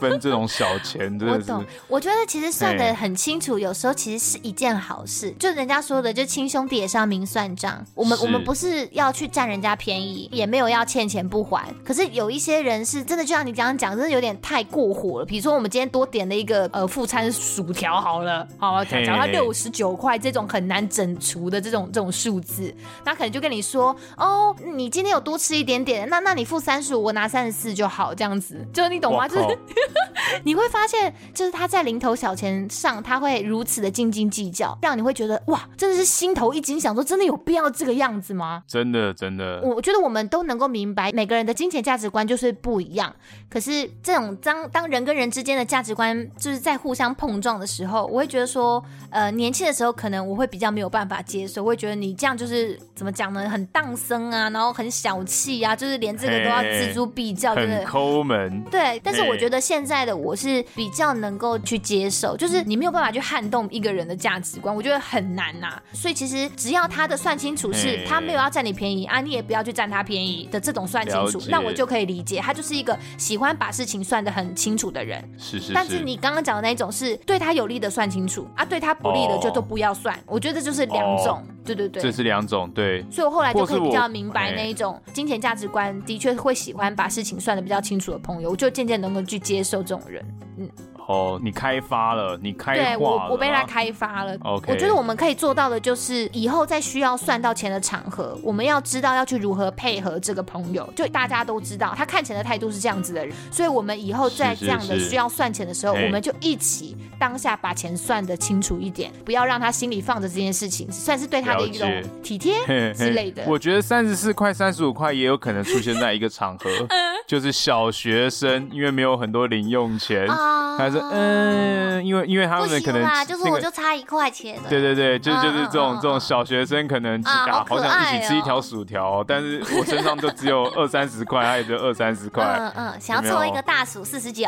分这种小钱，(laughs) 真的是。
我懂，我觉得其实算的很清楚，有时候其实是一件好事。就人家说的，就亲兄弟也是要明算账。我们我们不是要去占人家便宜，也没有要欠钱不还。可是有一些人是真的，就像你刚刚讲，真的有点太过火了。比如说我们今天多点了一个呃副餐薯条，好了，好，假如他六十九块这种很难整除的这种这种数字，那可能就跟你说，哦，你今天有多吃一点点，那那你付三十五，我拿三十四就好，这样子，就是你懂吗？就是 (laughs) 你会发现，就是他在零头小钱上，他会如此的斤斤计较，让你会觉得哇，真的是心头一惊，想说真的有必要这个样子吗？
真的，真的，
我觉得我们都能够明白，每个人的金钱价值观就是不一样。可是这种当当人跟人之间的价值观就是在互相碰撞的时候，我会觉得说，呃，年轻的时候可能我会比较没有办法接受，我会觉得你这样就是怎么讲呢？很荡生啊，然后很小气啊，就是连这个都要锱铢必较。
真的抠
门，对，但是我觉得现在的我是比较能够去接受，就是你没有办法去撼动一个人的价值观，我觉得很难呐。所以其实只要他的算清楚是他没有要占你便宜啊，你也不要去占他便宜的这种算清楚，那我就可以理解，他就是一个喜欢把事情算得很清楚的人。
是是。
但是你刚刚讲的那种是对他有利的算清楚啊，对他不利的就都不要算。我觉得这就是两种，对对对，
这是两种，对。
所以我后来就可以比较明白那一种金钱价值观的确会喜欢把事情。算得比较清楚的朋友，我就渐渐能够去接受这种人。嗯，
候，你开发了，你开
对我，我被他开发了。
OK
我觉得我们可以做到的就是，以后在需要算到钱的场合，我们要知道要去如何配合这个朋友。就大家都知道，他看钱的态度是这样子的人，所以我们以后在这样的
是是是
需要算钱的时候，
嘿
我们就一起当下把钱算的清楚一点，不要让他心里放着这件事情，算是对他的一种
体贴
之类的。
我觉得三十四块、三十五块也有可能出现在一个场合，(laughs) 就是小学生，因为没有很多零用钱，
啊
还是嗯，因为因为他们可能
就是我就差一块钱。
对对对，就
嗯
就是
这种
这种小学生可能
啊好
想一起吃一条薯条，但是我身上就只有 (laughs) 二三十块，他也就二三十块，
嗯嗯，想要
有？没有
凑一个大薯四十九，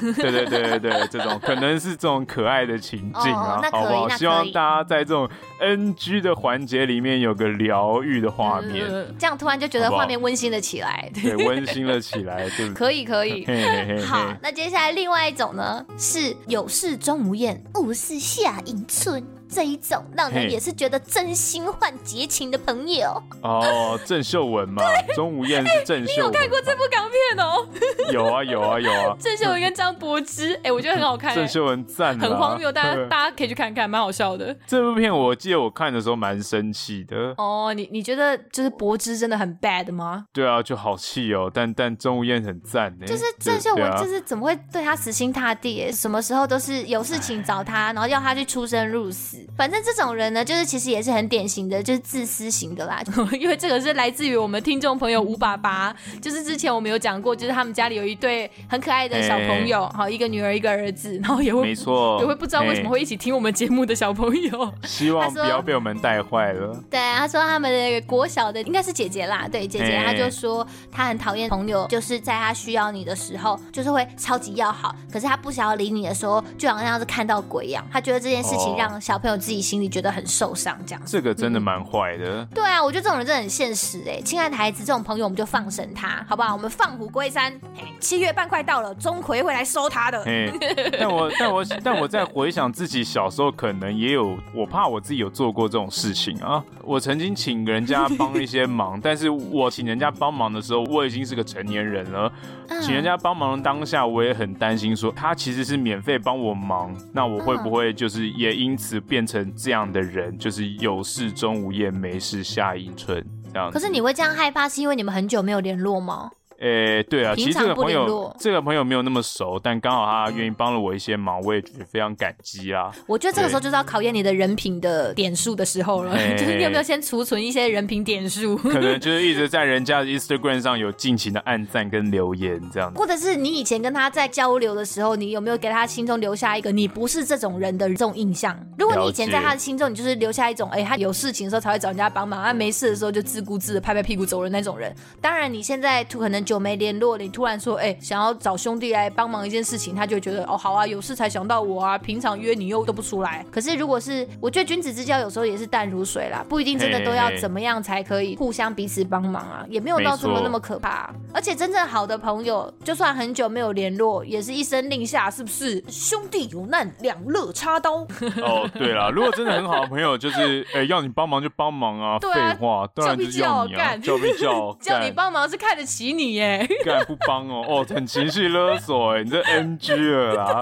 对对对对对，这种可能是这种可爱的情境啊。好不好？
那
希望大家在这种 NG 的环节里面有个疗愈的画面，
呃
这样突然就觉得画面温馨了起来。
对，温馨了起来，对不对？(laughs)
可以可以，
嘿嘿嘿嘿。
好，那接下来另外一种呢，是有事钟无艳，无事夏迎春。这一种让人也是觉得真心换绝情的朋友，
哦，郑秀文嘛，钟无艳是郑秀文。
有，看过这部港片哦，
有啊有啊有啊，
郑秀文跟张柏芝，哎，我觉得很好看，
郑秀文赞，
很荒谬，大家 (laughs) 大家可以去看看，蛮好笑的。
这部片我记得我看的时候蛮生气的，
哦，你你觉得就是柏芝真的很 bad 吗？
对啊，就好气哦，但但钟无艳很赞呢，
就是郑秀文，就是怎么会对他死心塌地耶？什么时候都是有事情找他，然后要他去出生入死。反正这种人呢，就是其实也是很典型的，就是自私型的啦。(laughs)
因为这个是来自于我们听众朋友吴爸爸，就是之前我们有讲过，就是他们家里有一对很可爱的小朋友，好一个女儿一个儿子，然后也会
没错，
也会不知道为什么会一起听我们节目的小朋友。(laughs)
希望不
他说
要被我们带坏了。(laughs)
对，他说他们的国小的应该是姐姐啦，对姐姐，
嘿
他就说他很讨厌朋友，就是在他需要你的时候，就是会超级要好，可是他不想要理你的时候，就好像是看到鬼一样。他觉得这件事情
哦
让小朋友自己心里觉得很受伤，这样子。
这个真的蛮坏的。
对啊，我觉得这种人真的很现实哎，亲爱的孩子，这种朋友我们就放生他，好不好？我们放虎归山。嘿，七月半快到了，钟馗会来收他的。
嘿，但我 (laughs) 但我但我在回想自己小时候，可能也有，我怕我自己有做过这种事情啊。我曾经请人家帮一些忙，(laughs) 但是我请人家帮忙的时候，我已经是个成年人了。
嗯
请人家帮忙的当下，我也很担心，说他其实是免费帮我忙，那我会不会就是也因此变变成这样的人，就是有事钟无艳，没事夏迎春这样。
可是你会这样害怕，是因为你们很久没有联络吗？
诶，对啊，其实这个朋友，这个朋友没有那么熟，但刚好他愿意帮了我一些忙，我也觉得非常感激啊。
我觉得这个时候就是要考验你的人品的点数的时候了，
嘿 (laughs)
就是你有没有先储存一些人品点数，
可能就是一直在人家的 Instagram 上有尽情的按赞跟留言这样子。
或者是你以前跟他在交流的时候，你有没有给他心中留下一个你不是这种人的这种印象？如果你以前在他的心中，你就是留下一种，哎、欸，他有事情的时候才会找人家帮忙，他、啊、没事的时候就自顾自的拍拍屁股走人那种人。当然，你现在可能久没联络，你突然说，哎、欸，想要找兄弟来帮忙一件事情，他就觉得，哦，好啊，有事才想到我啊，平常约你又都不出来。可是如果是，我觉得君子之交有时候也是淡如水啦，不一定真的都要怎么样才可以互相彼此帮忙啊，也没有到这么那么可怕、啊。而且真正好的朋友，就算很久没有联络，也是一声令下，是不是？兄弟有难，两肋插刀。(laughs)
哦，对了，如果真的很好的朋友，就是哎、欸，要你帮忙就帮忙啊，废、啊、话，当然就是要你啊，叫不叫？(laughs)
叫你帮忙是看得起你耶，
干不帮哦，哦，很情绪勒索哎，你这 NG 了啦。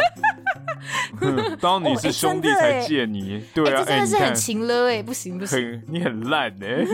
(laughs) 当你是兄弟才借你，
哦欸、
对啊，
欸、这真的是很勤了哎，不行不行，
你很烂 (laughs) 哎。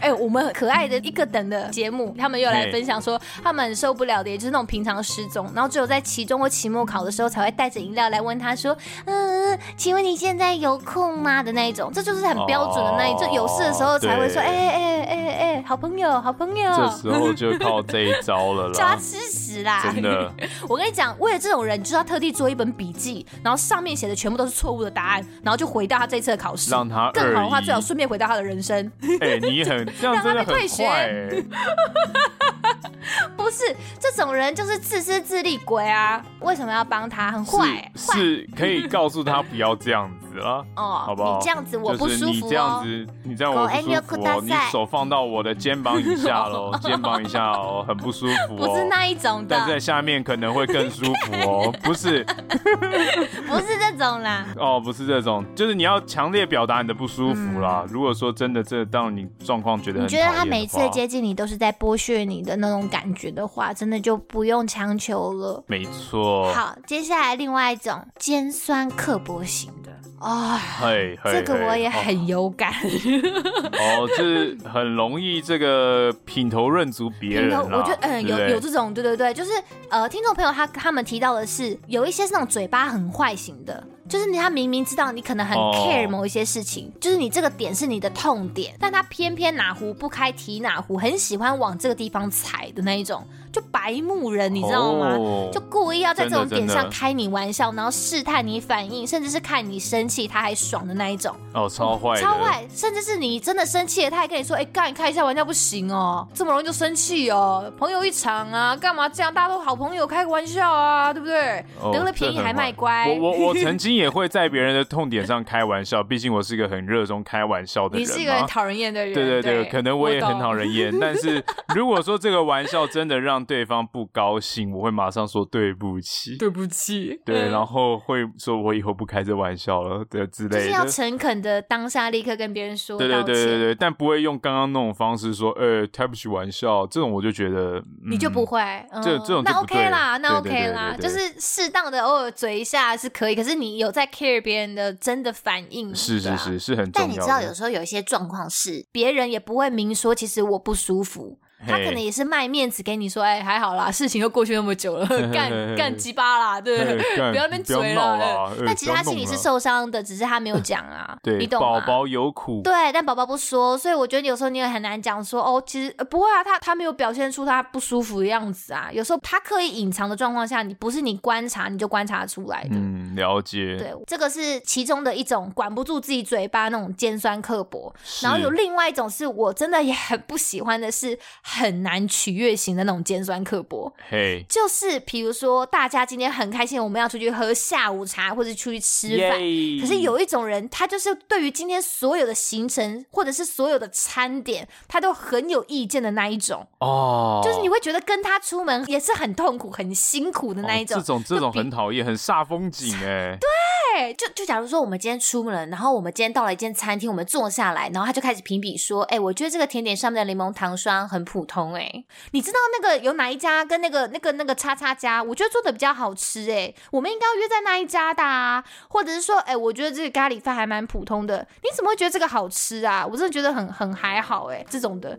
哎、欸，我们可爱的一个等的节目，他们又来分享说，他们很受不了的，也就是那种平常失踪，然后只有在期中或期末考的时候才会带着饮料来问他说，嗯，请问你现在有空吗的那一种，这就是很标准的那一种，哦、有事的时候才会说，哎哎哎哎，好朋友，好朋友，
这时候就靠这一招了啦，
叫他吃屎啦！
真的，(laughs)
我跟你讲，为了这种人，就是要特地做一本笔记，然后上面写的全部都是错误的答案，然后就回到他这一次的考试，
让他
更好的话，最好顺便回到他的人生。
哎、欸，你很这样 (laughs) 真的很坏、欸，(laughs) (laughs)
不是这种人就是自私自利鬼啊！为什么要帮他？很坏，
是，是可以告诉他不要这样子。子了，
哦，
好不好？
你这样子我不舒服哦。
就是你这样子，你这样我不舒服哦。你手放到我的肩膀以下喽，(laughs) 肩膀以下哦，很不舒服哦。
不是那一种的，
但在下面可能会更舒服哦，(laughs) 不是，
不是这种啦。
哦，不是这种，就是你要强烈表达你的不舒服啦。如果说真的这让你状况觉得很，
你觉得他每次接近你都是在剥削你的那种感觉的话，真的就不用强求了。
没错。
好，接下来另外一种尖酸刻薄型的。啊，
嘿，
这个我也很有感。(laughs)
哦，就是很容易这个品头论足别人。
我觉得嗯，有有这种，对对对，就是呃，听众朋友他他们提到的是，有一些是那种嘴巴很坏型的。就是你，他明明知道你可能很 care 某一些事情，oh. 就是你这个点是你的痛点，但他偏偏哪壶不开提哪壶，很喜欢往这个地方踩的那一种，就白目人，你知道吗？Oh. 就故意要在这种点上开你玩笑，然后试探你反应，甚至是看你生气他还爽的那一种。
哦、oh,，超坏，
超坏，甚至是你真的生气了，他还跟你说：“哎、欸，干，你开一下玩笑不行哦，这么容易就生气哦，朋友一场啊，干嘛这样？大家都好朋友，开个玩笑啊，对不对？得、oh, 了便宜还卖乖。”
我我我 (laughs) 曾经也会在别人的痛点上开玩笑，毕竟我是一个很热衷开玩笑的人。
你是一个很讨人厌的人。
对对对，对可能我也很讨人厌。但是如果说这个玩笑真的让对方不高兴，我会马上说对不起，
对不起。
对，然后会说我以后不开这玩笑了，对之类的。
就是要诚恳的当下立刻跟别人说。
对对对对对，但不会用刚刚那种方式说，呃、欸，开不起玩笑，这种我就觉得、嗯、
你就不会。嗯、
这这种
那 OK 啦，那 OK 啦，就是适当的偶尔嘴一下是可以。可是你有在 care 别人。的真的反应
是是是是很重要，
但你知道有时候有一些状况是别人也不会明说，其实我不舒服。他可能也是卖面子给你说，哎、欸，还好啦，事情都过去那么久了，干干鸡巴啦，对不对？(laughs) 不要那边嘴了。但其实他心里是受伤的，只是他没有讲啊。(laughs)
对，
你懂吗？
宝宝有苦。
对，但宝宝不说，所以我觉得有时候你也很难讲说，哦，其实不会啊，他他没有表现出他不舒服的样子啊。有时候他刻意隐藏的状况下，你不是你观察你就观察出来的。
嗯，了解。
对，这个是其中的一种管不住自己嘴巴那种尖酸刻薄。然后有另外一种是我真的也很不喜欢的是很难取。悦型的那种尖酸刻薄，就是比如说大家今天很开心，我们要出去喝下午茶或者出去吃饭.可是有一种人，他就是对于今天所有的行程或者是所有的餐点，他都很有意见的那一种哦，oh. 就是你会觉得跟他出门也是很痛苦、很辛苦的那一种，oh, 这
种这种很讨厌、很煞风景哎，(laughs)
对，就就假如说我们今天出门了，然后我们今天到了一间餐厅，我们坐下来，然后他就开始评比说，哎，我觉得这个甜点上面的柠檬糖霜很普通哎。你知道那个有哪一家跟那个那个那个叉叉家，我觉得做的比较好吃哎、我们应该要约在那一家的啊，或者是说，哎、我觉得这个咖喱饭还蛮普通的，你怎么会觉得这个好吃啊？我真的觉得很很还好哎、这种的。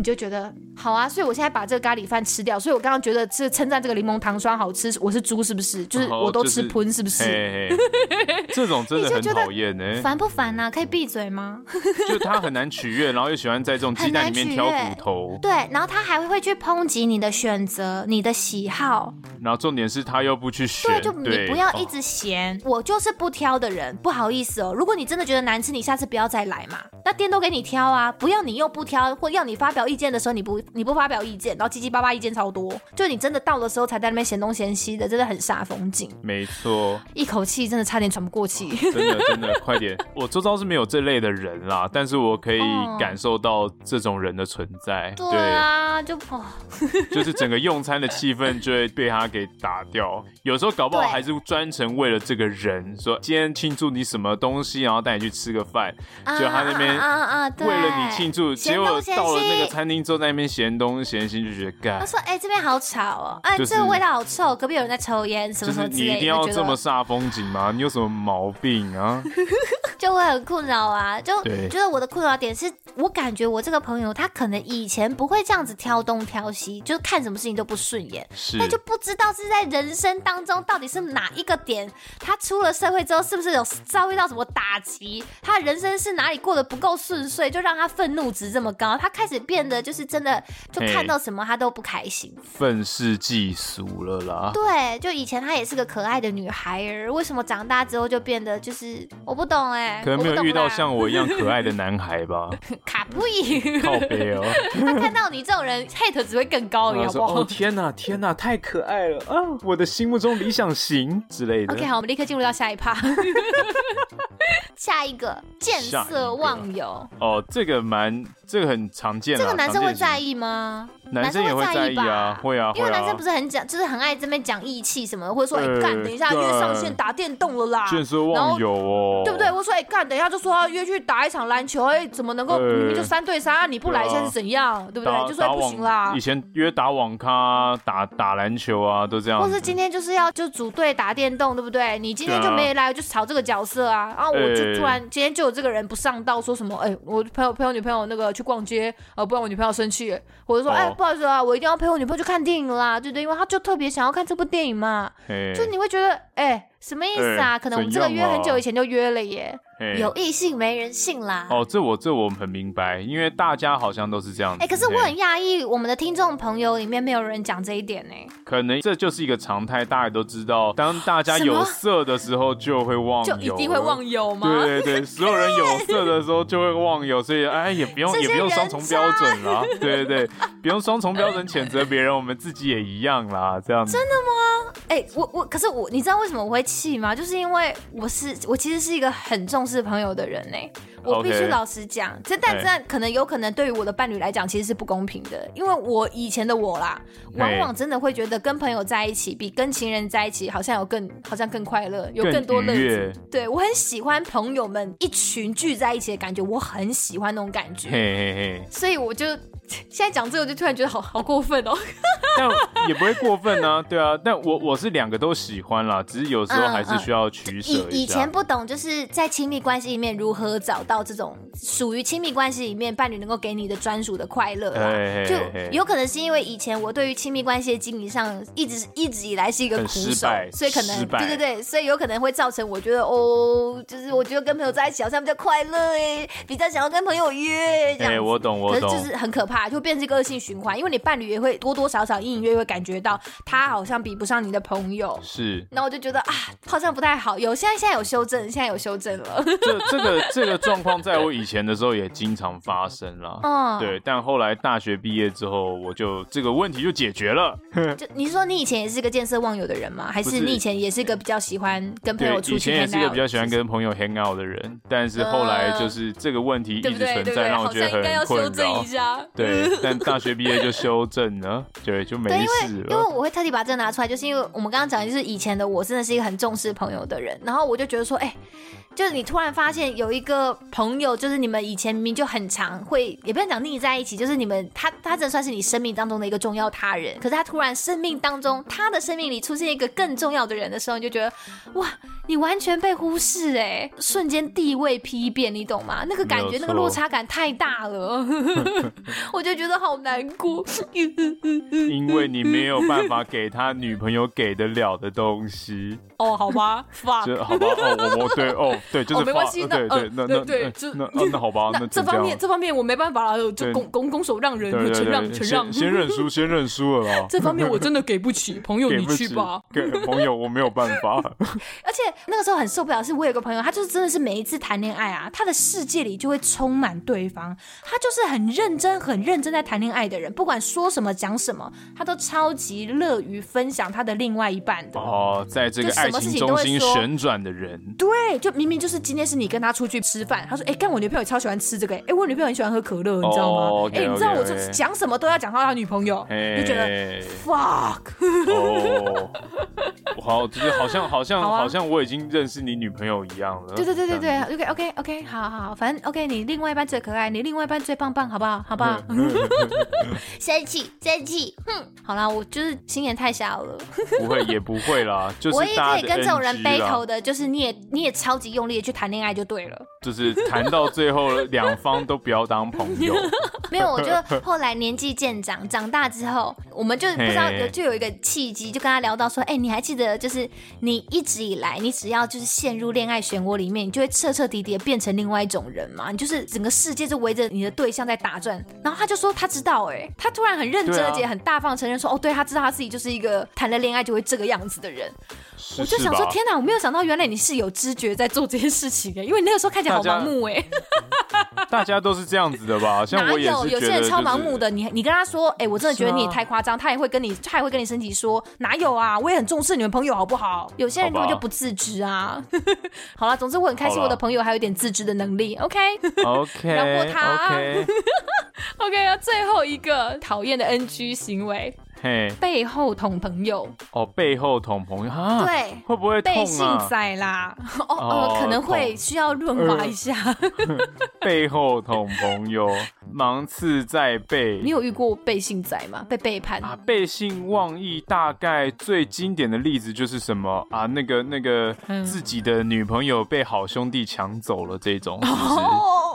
你就觉得好啊，所以我现在把这个咖喱饭吃掉。所以我刚刚觉得是称赞这个柠檬糖霜好吃，我是猪是不是？就是我都吃喷是不是？
嘿嘿 (laughs) 这种真的很讨厌呢。
烦不烦啊？可以闭嘴吗？(laughs)
就他很难取悦，然后又喜欢在这种鸡蛋里面挑骨头。(laughs)
对，然后他还会去抨击你的选择、你的喜好。
然后重点是他又不去选。
对，就你不要一直嫌。哦、我就是不挑的人，不好意思哦。如果你真的觉得难吃，你下次不要再来嘛。那店都给你挑啊，不要你又不挑，或要你发表。意见的时候你不你不发表意见，然后七七八八意见超多，就你真的到的时候才在那边嫌东嫌西的，真的很煞风景。
没错，
一口气真的差点喘不过气。
真的真的，快点！(laughs) 我周遭是没有这类的人啦，但是我可以感受到这种人的存在。
对啊，就哦，(laughs)
就是整个用餐的气氛就会被他给打掉。有时候搞不好还是专程为了这个人，说今天庆祝你什么东西，然后带你去吃个饭，就他那边啊啊，为了你庆祝，结果到了那个餐。厅坐在那边嫌东嫌西，就觉得干。
他说：“哎、欸，这边好吵哦，哎、就是，这个味道好臭，隔壁有人在抽烟，什么什么之类的。就是、你一定要
这么煞风景吗？你有什么毛病啊？” (laughs)
就会很困扰啊，就觉得我的困扰点是我感觉我这个朋友他可能以前不会这样子挑东挑西，就是看什么事情都不顺眼，但就不知道是在人生当中到底是哪一个点，他出了社会之后是不是有遭遇到什么打击，他人生是哪里过得不够顺遂，就让他愤怒值这么高，他开始变得就是真的就看到什么他都不开心，
愤世嫉俗了啦。
对，就以前他也是个可爱的女孩儿，为什么长大之后就变得就是我不懂哎、欸。
可能没有遇到像我一样可爱的 (laughs) 男孩吧。
卡布伊，
靠北哦。(laughs)
他看到你这种人，hate 只会更高，好不好？
哦天哪，天哪，太可爱了啊！我的心目中理想型之类的。
OK，好，我们立刻进入到下一趴。(laughs) 下一个见色忘友。
哦，这个蛮，这个很常见。
这个男生会在意吗？
男生也会在意啊，会啊，
因为男生不是很讲，就是很爱这边讲义气什么的，或者说哎干，等一下约上线打电动了啦，
见色忘友哦，
对不对？我说哎干，等一下就说要约去打一场篮球，哎，怎么能够明明就三对三啊？你不来现在是怎样？对不对？就说不行啦。
以前约打网咖、打打篮球啊，都这样。
或是今天就是要就组队打电动，对不对？你今天就没来，就炒这个角色啊。然后我就突然今天就有这个人不上道，说什么哎，我朋友朋友女朋友那个去逛街，啊，不然我女朋友生气，我就说哎，不好意思啊，我一定要。陪我女朋友去看电影啦，对不对？因为他就特别想要看这部电影嘛，就你会觉得，哎，什么意思啊？可能我们这个约很久以前就约了耶。有异性没人性啦！
哦，这我这我很明白，因为大家好像都是这样子。
哎，可是我很讶异，我们的听众朋友里面没有人讲这一点呢。
可能这就是一个常态，大家都知道，当大家有色的时候就会忘友，
就一定会忘友吗？
对对对，(laughs) 所有人有色的时候就会忘友，所以哎，也不用也不用双重标准啦。(laughs) 对对对，不用双重标准谴责别人，我们自己也一样啦，这样子。
真的吗？哎，我我可是我，你知道为什么我会气吗？就是因为我是我其实是一个很重视朋友的人呢。我必须老实讲，这但这可能有可能对于我的伴侣来讲，其实是不公平的，因为我以前的我啦，往往真的会觉得跟朋友在一起比跟情人在一起好像有更好像更快乐，有更多乐趣。对，我很喜欢朋友们一群聚在一起的感觉，我很喜欢那种感觉。嘿嘿嘿，所以我就。(laughs) 现在讲这个，我就突然觉得好好过分哦。(laughs)
但也不会过分啊，对啊。但我我是两个都喜欢啦，只是有时候还是需要取舍。
以以前不懂，就是在亲密关系里面如何找到这种属于亲密关系里面伴侣能够给你的专属的快乐啦。就有可能是因为以前我对于亲密关系的经营上一直一直以来是一个苦手，所以可能对对对，所以有可能会造成我觉得哦，就是我觉得跟朋友在一起好像比较快乐哎，比较想要跟朋友约这样。哎，
我懂我懂，
可是就是很可怕。就变成一个恶性循环，因为你伴侣也会多多少少隐隐约约会感觉到他好像比不上你的朋友，
是。
那我就觉得啊，好像不太好。有现在现在有修正，现在有修正了。
这这个这个状况在我以前的时候也经常发生了，嗯，对。但后来大学毕业之后，我就这个问题就解决了。(laughs)
就你是说你以前也是个见色忘友的人吗？还是你以前也是个比较喜欢跟朋友出去？以前
也是个比较喜欢跟朋友 hang out 的人，但是后来就是这个问题一直存在，让我觉得很困扰。对。(laughs) 但大学毕业就修正了，对，就没事了。
因为因为我会特地把这个拿出来，就是因为我们刚刚讲的就是以前的我真的是一个很重视朋友的人，然后我就觉得说，哎、欸。就是你突然发现有一个朋友，就是你们以前明明就很常会，也不能讲腻在一起，就是你们他他真的算是你生命当中的一个重要他人。可是他突然生命当中，他的生命里出现一个更重要的人的时候，你就觉得哇，你完全被忽视哎，瞬间地位批变，你懂吗？那个感觉，那个落差感太大了，(laughs) 我就觉得好难过。
因为你没有办法给他女朋友给得了的东西。(laughs)
哦，好吧，发，
好吧，哦，我我对，哦，对，就是
没关系，那，对，那，那，对，
那，那好吧，那
这方面，这方面我没办法了，就拱拱拱手让人，承让承让，
先认输，先认输了啦。
这方面我真的给不起，(laughs) 朋友你去吧。
给朋友我没有办法。(laughs)
而且那个时候很受不了，是我有个朋友，他就是真的是每一次谈恋爱啊，他的世界里就会充满对方，他就是很认真、很认真在谈恋爱的人，不管说什么讲什么，他都超级乐于分享他的另外一半的。
哦，在这个爱。情都会说旋转的人，
对，就明明就是今天是你跟他出去吃饭，他说，哎，干我女朋友超喜欢吃这个，哎，我女朋友很喜欢喝可乐，你知道吗？哎，你知道我就讲什么都要讲到他女朋友，就觉得 fuck，
好，就是好像好像好像我已经认识你女朋友一样了。
对对对对对，OK OK OK，好好，反正 OK，你另外一半最可爱，你另外一半最棒棒，好不好？好不好？生气生气，哼，好啦，我就是心眼太小了，
不会也不会啦，(laughs) 就是大。
跟这种人 battle 的，就是你也你也超级用力的去谈恋爱就对了，
就是谈到最后两方都不要当朋友。(laughs)
没有，我就后来年纪渐长，长大之后，我们就不知道有就有一个契机，就跟他聊到说，哎、欸，你还记得就是你一直以来，你只要就是陷入恋爱漩涡里面，你就会彻彻底底的变成另外一种人嘛？你就是整个世界就围着你的对象在打转。然后他就说他知道、欸，哎，他突然很认真而且很大方承认说，哦，对，他知道他自己就是一个谈了恋爱就会这个样子的人。
是
我就想
说，
天哪，我没有想到原来你是有知觉在做这件事情哎，因为你那个时候看起来好盲目哎。(laughs)
大家都是这样子的吧？像我也是、就是、
有些人超盲目的，你你跟他说，哎、欸，我真的觉得你也太夸张，他也会跟你，他也会跟你升级说，哪有啊？我也很重视你们朋友，好不好？有些人根本就不自知啊。(laughs) 好了，总之我很开心，我的朋友还有点自知的能力。(laughs) OK
OK，
饶过他。
OK，,
最后一个讨厌的 NG 行为。
嘿，
背后捅朋友
哦，背后捅朋友哈，
对，
会不会痛啊？
背信仔啦，哦哦，可能会需要润滑一下。
背后捅朋友，(laughs) 芒刺在背。
你有遇过背信仔吗？被背叛
啊？背信忘义，大概最经典的例子就是什么啊？那个那个自己的女朋友被好兄弟抢走了这种，是不是？
哦哦。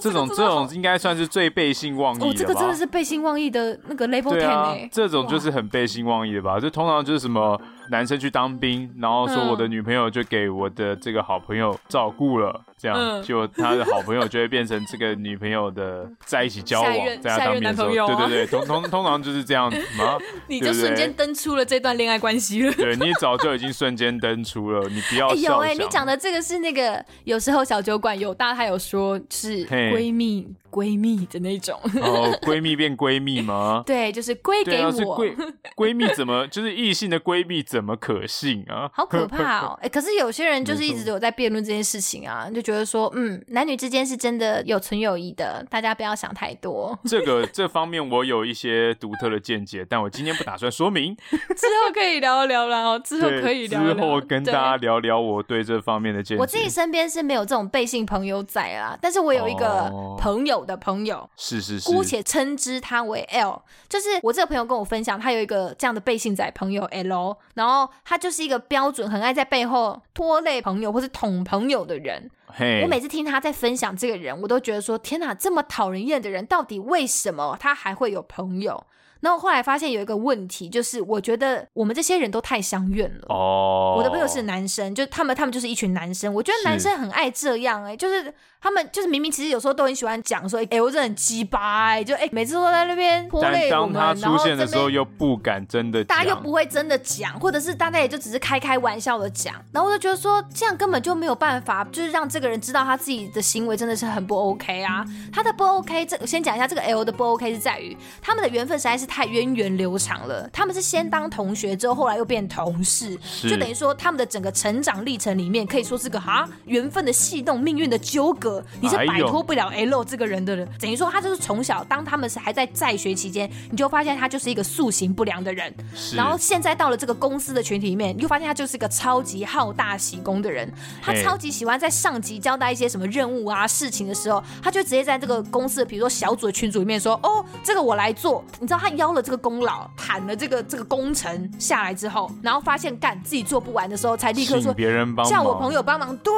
这种这种应该算是最背信忘义的吧？
哦，这个真的是背信忘义的那个 level ten 哎、欸，
这种就是很背信忘义的吧？这通常就是什么？男生去当兵，然后说我的女朋友就给我的这个好朋友照顾了，这样就他的好朋友就会变成这个女朋友的在一起交往，在他当兵的时候，对对对，通通通常就是这样子嘛。(laughs)
你就瞬间登出了这段恋爱关系了。
对，你早就已经瞬间登出了，你不要笑。
有哎，你讲的这个是那个有时候小酒馆有大他有说是闺蜜闺蜜的那种
哦，闺蜜变闺蜜吗？(laughs)
对，就是归给我。
闺 (laughs) 闺蜜怎么就是异性的闺蜜怎么可信啊？
好可怕哦！哎、欸，可是有些人就是一直有在辩论这件事情啊，就觉得说，嗯，男女之间是真的有纯友谊的，大家不要想太多。
这个 (laughs) 这方面我有一些独特的见解，但我今天不打算说明，
之后可以聊一聊啦。哦，之后可以聊，聊，
之后跟大家聊聊我对这方面的见解。
我自己身边是没有这种背信朋友仔啊，但是我有一个朋友的朋友，哦、
是是是，
姑且称之他为 L，就是我这个朋友跟我分享，他有一个这样的背信仔朋友 L，然后。他就是一个标准很爱在背后拖累朋友或是捅朋友的人。
Hey.
我每次听他在分享这个人，我都觉得说：天哪，这么讨人厌的人，到底为什么他还会有朋友？然后后来发现有一个问题，就是我觉得我们这些人都太相怨了。
哦，oh.
我的朋友是男生，就他们他们就是一群男生。我觉得男生很爱这样哎、欸，就是他们就是明明其实有时候都很喜欢讲说，哎、欸，我真的很鸡巴哎，就哎、欸、每次都在那边拖累我们。
当他出现的时候又不敢真的讲，
大家又不会真的讲，或者是大家也就只是开开玩笑的讲。然后我就觉得说这样根本就没有办法，就是让这个人知道他自己的行为真的是很不 OK 啊。他的不 OK，这先讲一下这个 L 的不 OK 是在于他们的缘分实在是太源远流长了，他们是先当同学，之后后来又变同事，就等于说他们的整个成长历程里面，可以说是个哈缘分的戏弄，命运的纠葛，你是摆脱不了 L 这个人的人。哎、等于说他就是从小，当他们是还在在学期间，你就发现他就是一个塑形不良的人，然后现在到了这个公司的群体里面，你就发现他就是一个超级好大喜功的人，他超级喜欢在上级交代一些什么任务啊事情的时候，他就直接在这个公司的比如说小组的群组里面说，哦，这个我来做，你知道他邀了这个。功劳谈了这个这个工程下来之后，然后发现干自己做不完的时候，才立刻说
别人帮忙，
叫我朋友帮忙。对，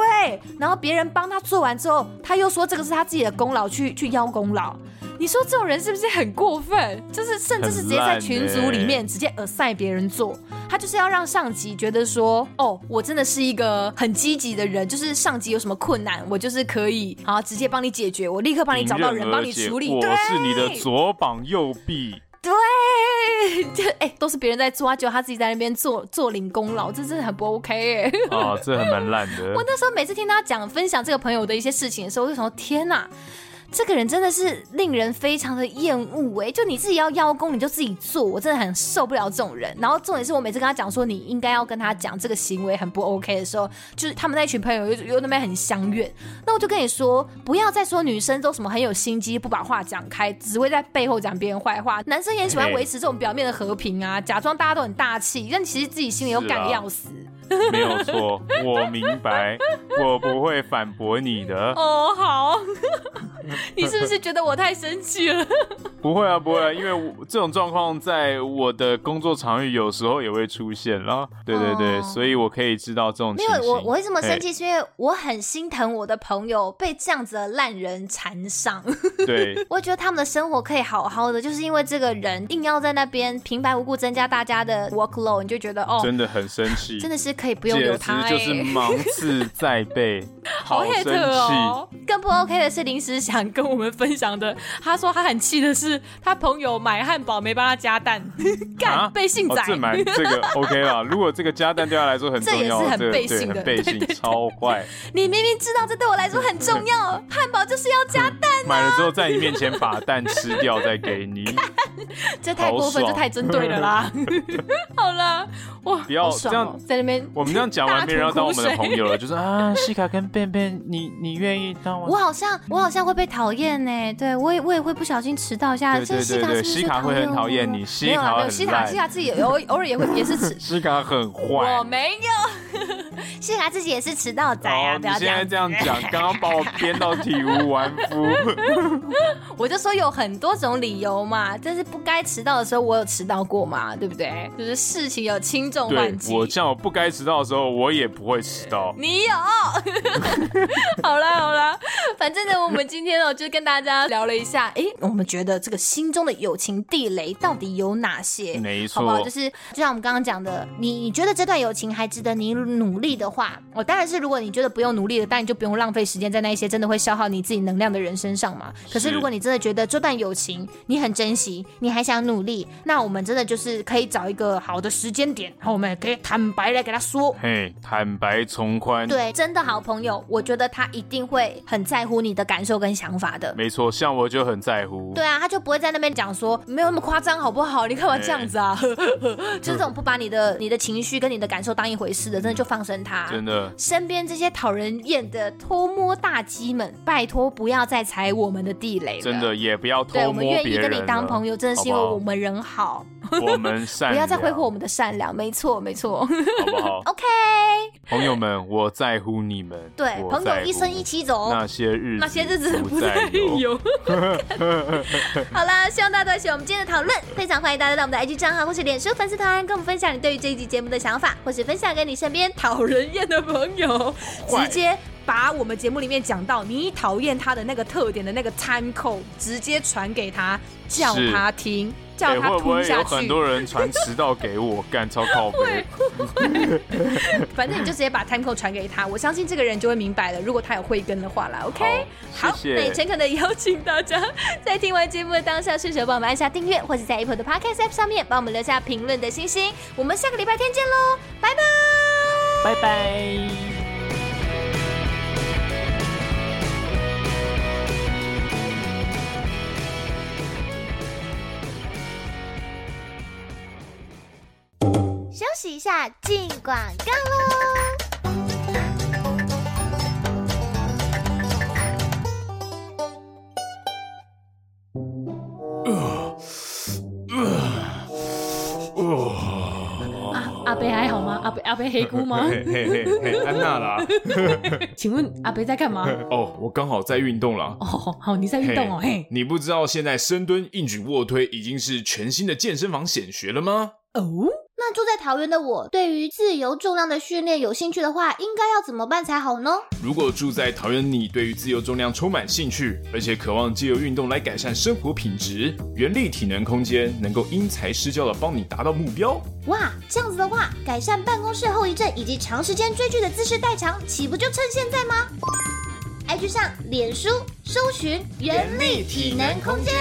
然后别人帮他做完之后，他又说这个是他自己的功劳，去去邀功劳。你说这种人是不是很过分？就是甚至是直接在群组里面直接 assign 别人做，他就是要让上级觉得说，哦，我真的是一个很积极的人，就是上级有什么困难，我就是可以好直接帮你解决，我立刻帮你找到人帮你处理。
我是你的左膀右臂。
对，(laughs) 就哎、欸，都是别人在做，啊，就他自己在那边做做零功劳，这真的很不 OK 哎。
哦，这还蛮烂的。(laughs)
我那时候每次听他讲分享这个朋友的一些事情的时候，我就想说，天哪！这个人真的是令人非常的厌恶哎！就你自己要邀功，你就自己做，我真的很受不了这种人。然后重点是我每次跟他讲说你应该要跟他讲这个行为很不 OK 的时候，就是他们那群朋友又又那边很相怨。那我就跟你说，不要再说女生都什么很有心机，不把话讲开，只会在背后讲别人坏话。男生也喜欢维持这种表面的和平啊，假装大家都很大气，但其实自己心里又干的要死。(laughs)
没有错，我明白，我不会反驳你的。
哦，好，(laughs) 你是不是觉得我太生气了？(laughs)
不会啊，不会啊，因为我这种状况在我的工作场域有时候也会出现啦。对对对，哦、所以我可以知道这种情形。
因为我我会这么生
气，
是因为我很心疼我的朋友被这样子的烂人缠上。
对，
我觉得他们的生活可以好好的，就是因为这个人硬要在那边平白无故增加大家的 workload，你就觉得哦，
真的很生气，
真的是。可以不用留他，
就是芒刺在背，(laughs)
好 hate 哦！更不 OK 的是，临时想跟我们分享的，他说他很气的是，他朋友买汉堡没帮他加蛋，(laughs) 干、啊、背信仔。
哦、这个 (laughs) OK 了。如果这个加蛋对他来说很重要，
这也是很背信的，
很背信，超坏。
你明明知道这对我来说很重要，汉堡就是要加蛋、啊。
买了之后在你面前把蛋吃掉再给你，
这太过分，这太针对了啦。好了，哇，
不要这样
在那边，
我们这样讲完，别人要当我们的朋友了，(laughs) 就是啊，西卡跟便便，你你愿意当我？
我好像我好像会被讨厌呢，对我也我也会不小心迟到一下。
对对对对，西卡会很讨厌你，西卡很
西卡西卡自己偶偶尔也会也是迟，(laughs)
西卡很坏，
我没有，(laughs)
西卡自己也是迟到仔啊！不要
现在这样讲，刚刚把我编到体无完肤。
我就说有很多种理由嘛，但是不该迟到的时候，我有迟到过嘛，对不对？就是事情有轻重缓急。
我像我不该迟到的时候，我也不会迟到。
你有？(laughs) 好啦好啦，反正呢，我们今天呢，就跟大家聊了一下，哎，我们觉得这个心中的友情地雷到底有哪些？
没错，
好不好？就是就像我们刚刚讲的，你你觉得这段友情还值得你努力的话，我当然是如果你觉得不用努力了，但你就不用浪费时间在那一些真的会消耗你自己能量的人身上嘛。可是如果你真的觉得这段友情你很珍惜，你还想努力，那我们真的就是可以找一个好的时间点，然后我们也可以坦白来给他说，
嘿，坦白从宽。
对，真的好朋友，我觉得他一定会很在乎你的感受跟想法的。
没错，像我就很在乎。
对啊，他就不会在那边讲说没有那么夸张，好不好？你干嘛这样子啊？(laughs) 就是这种不把你的你的情绪跟你的感受当一回事的，真的就放生他。
真的，
身边这些讨人厌的偷摸大鸡们，拜托不要再踩我们的地雷了。
真的也不要偷摸别人。
对，我们愿意跟你当朋友，真的是因为我们人好。
好好我们善良，(laughs)
不要再挥霍我们的善良。没错，没错。好
不好？(laughs)
OK。
朋友们，我在乎你们。
对，朋友一生一起走。
那些日子，
那些日子不再有。(laughs) 好啦，希望大家都喜欢我们今天的讨论。非常欢迎大家到我们的 IG 账号或是脸书粉丝团，跟我们分享你对于这一集节目的想法，或是分享给你身边讨人厌的朋友，直接。把我们节目里面讲到你讨厌他的那个特点的那个 time code 直接传给他，叫他听，会不会有很多人传迟到给我，(laughs) 干超靠北。(laughs) 反正你就直接把 time code 传给他，我相信这个人就会明白了。如果他有慧根的话啦，OK。好，谢谢，那也诚恳的邀请大家在听完节目的当下，顺手帮我们按下订阅，或者在 Apple 的 Podcast App 上面帮我们留下评论的星星。我们下个礼拜天见喽，拜拜，
拜拜。
休息一下，进广告喽。
阿伯还好吗？阿伯阿伯黑姑吗？
嘿嘿嘿嘿，安娜啦。(laughs)
请问阿伯在干嘛？
哦，我刚好在运动啦。
哦，好，你在运动哦。嘿，
你不知道现在深蹲、硬举、卧推已经是全新的健身房显学了吗？
哦。那住在桃园的我，对于自由重量的训练有兴趣的话，应该要怎么办才好呢？
如果住在桃园，你对于自由重量充满兴趣，而且渴望借由运动来改善生活品质，原力体能空间能够因材施教的帮你达到目标。
哇，这样子的话，改善办公室后遗症以及长时间追剧的姿势代偿，岂不就趁现在吗？IG 上、脸书搜寻原力体能空间。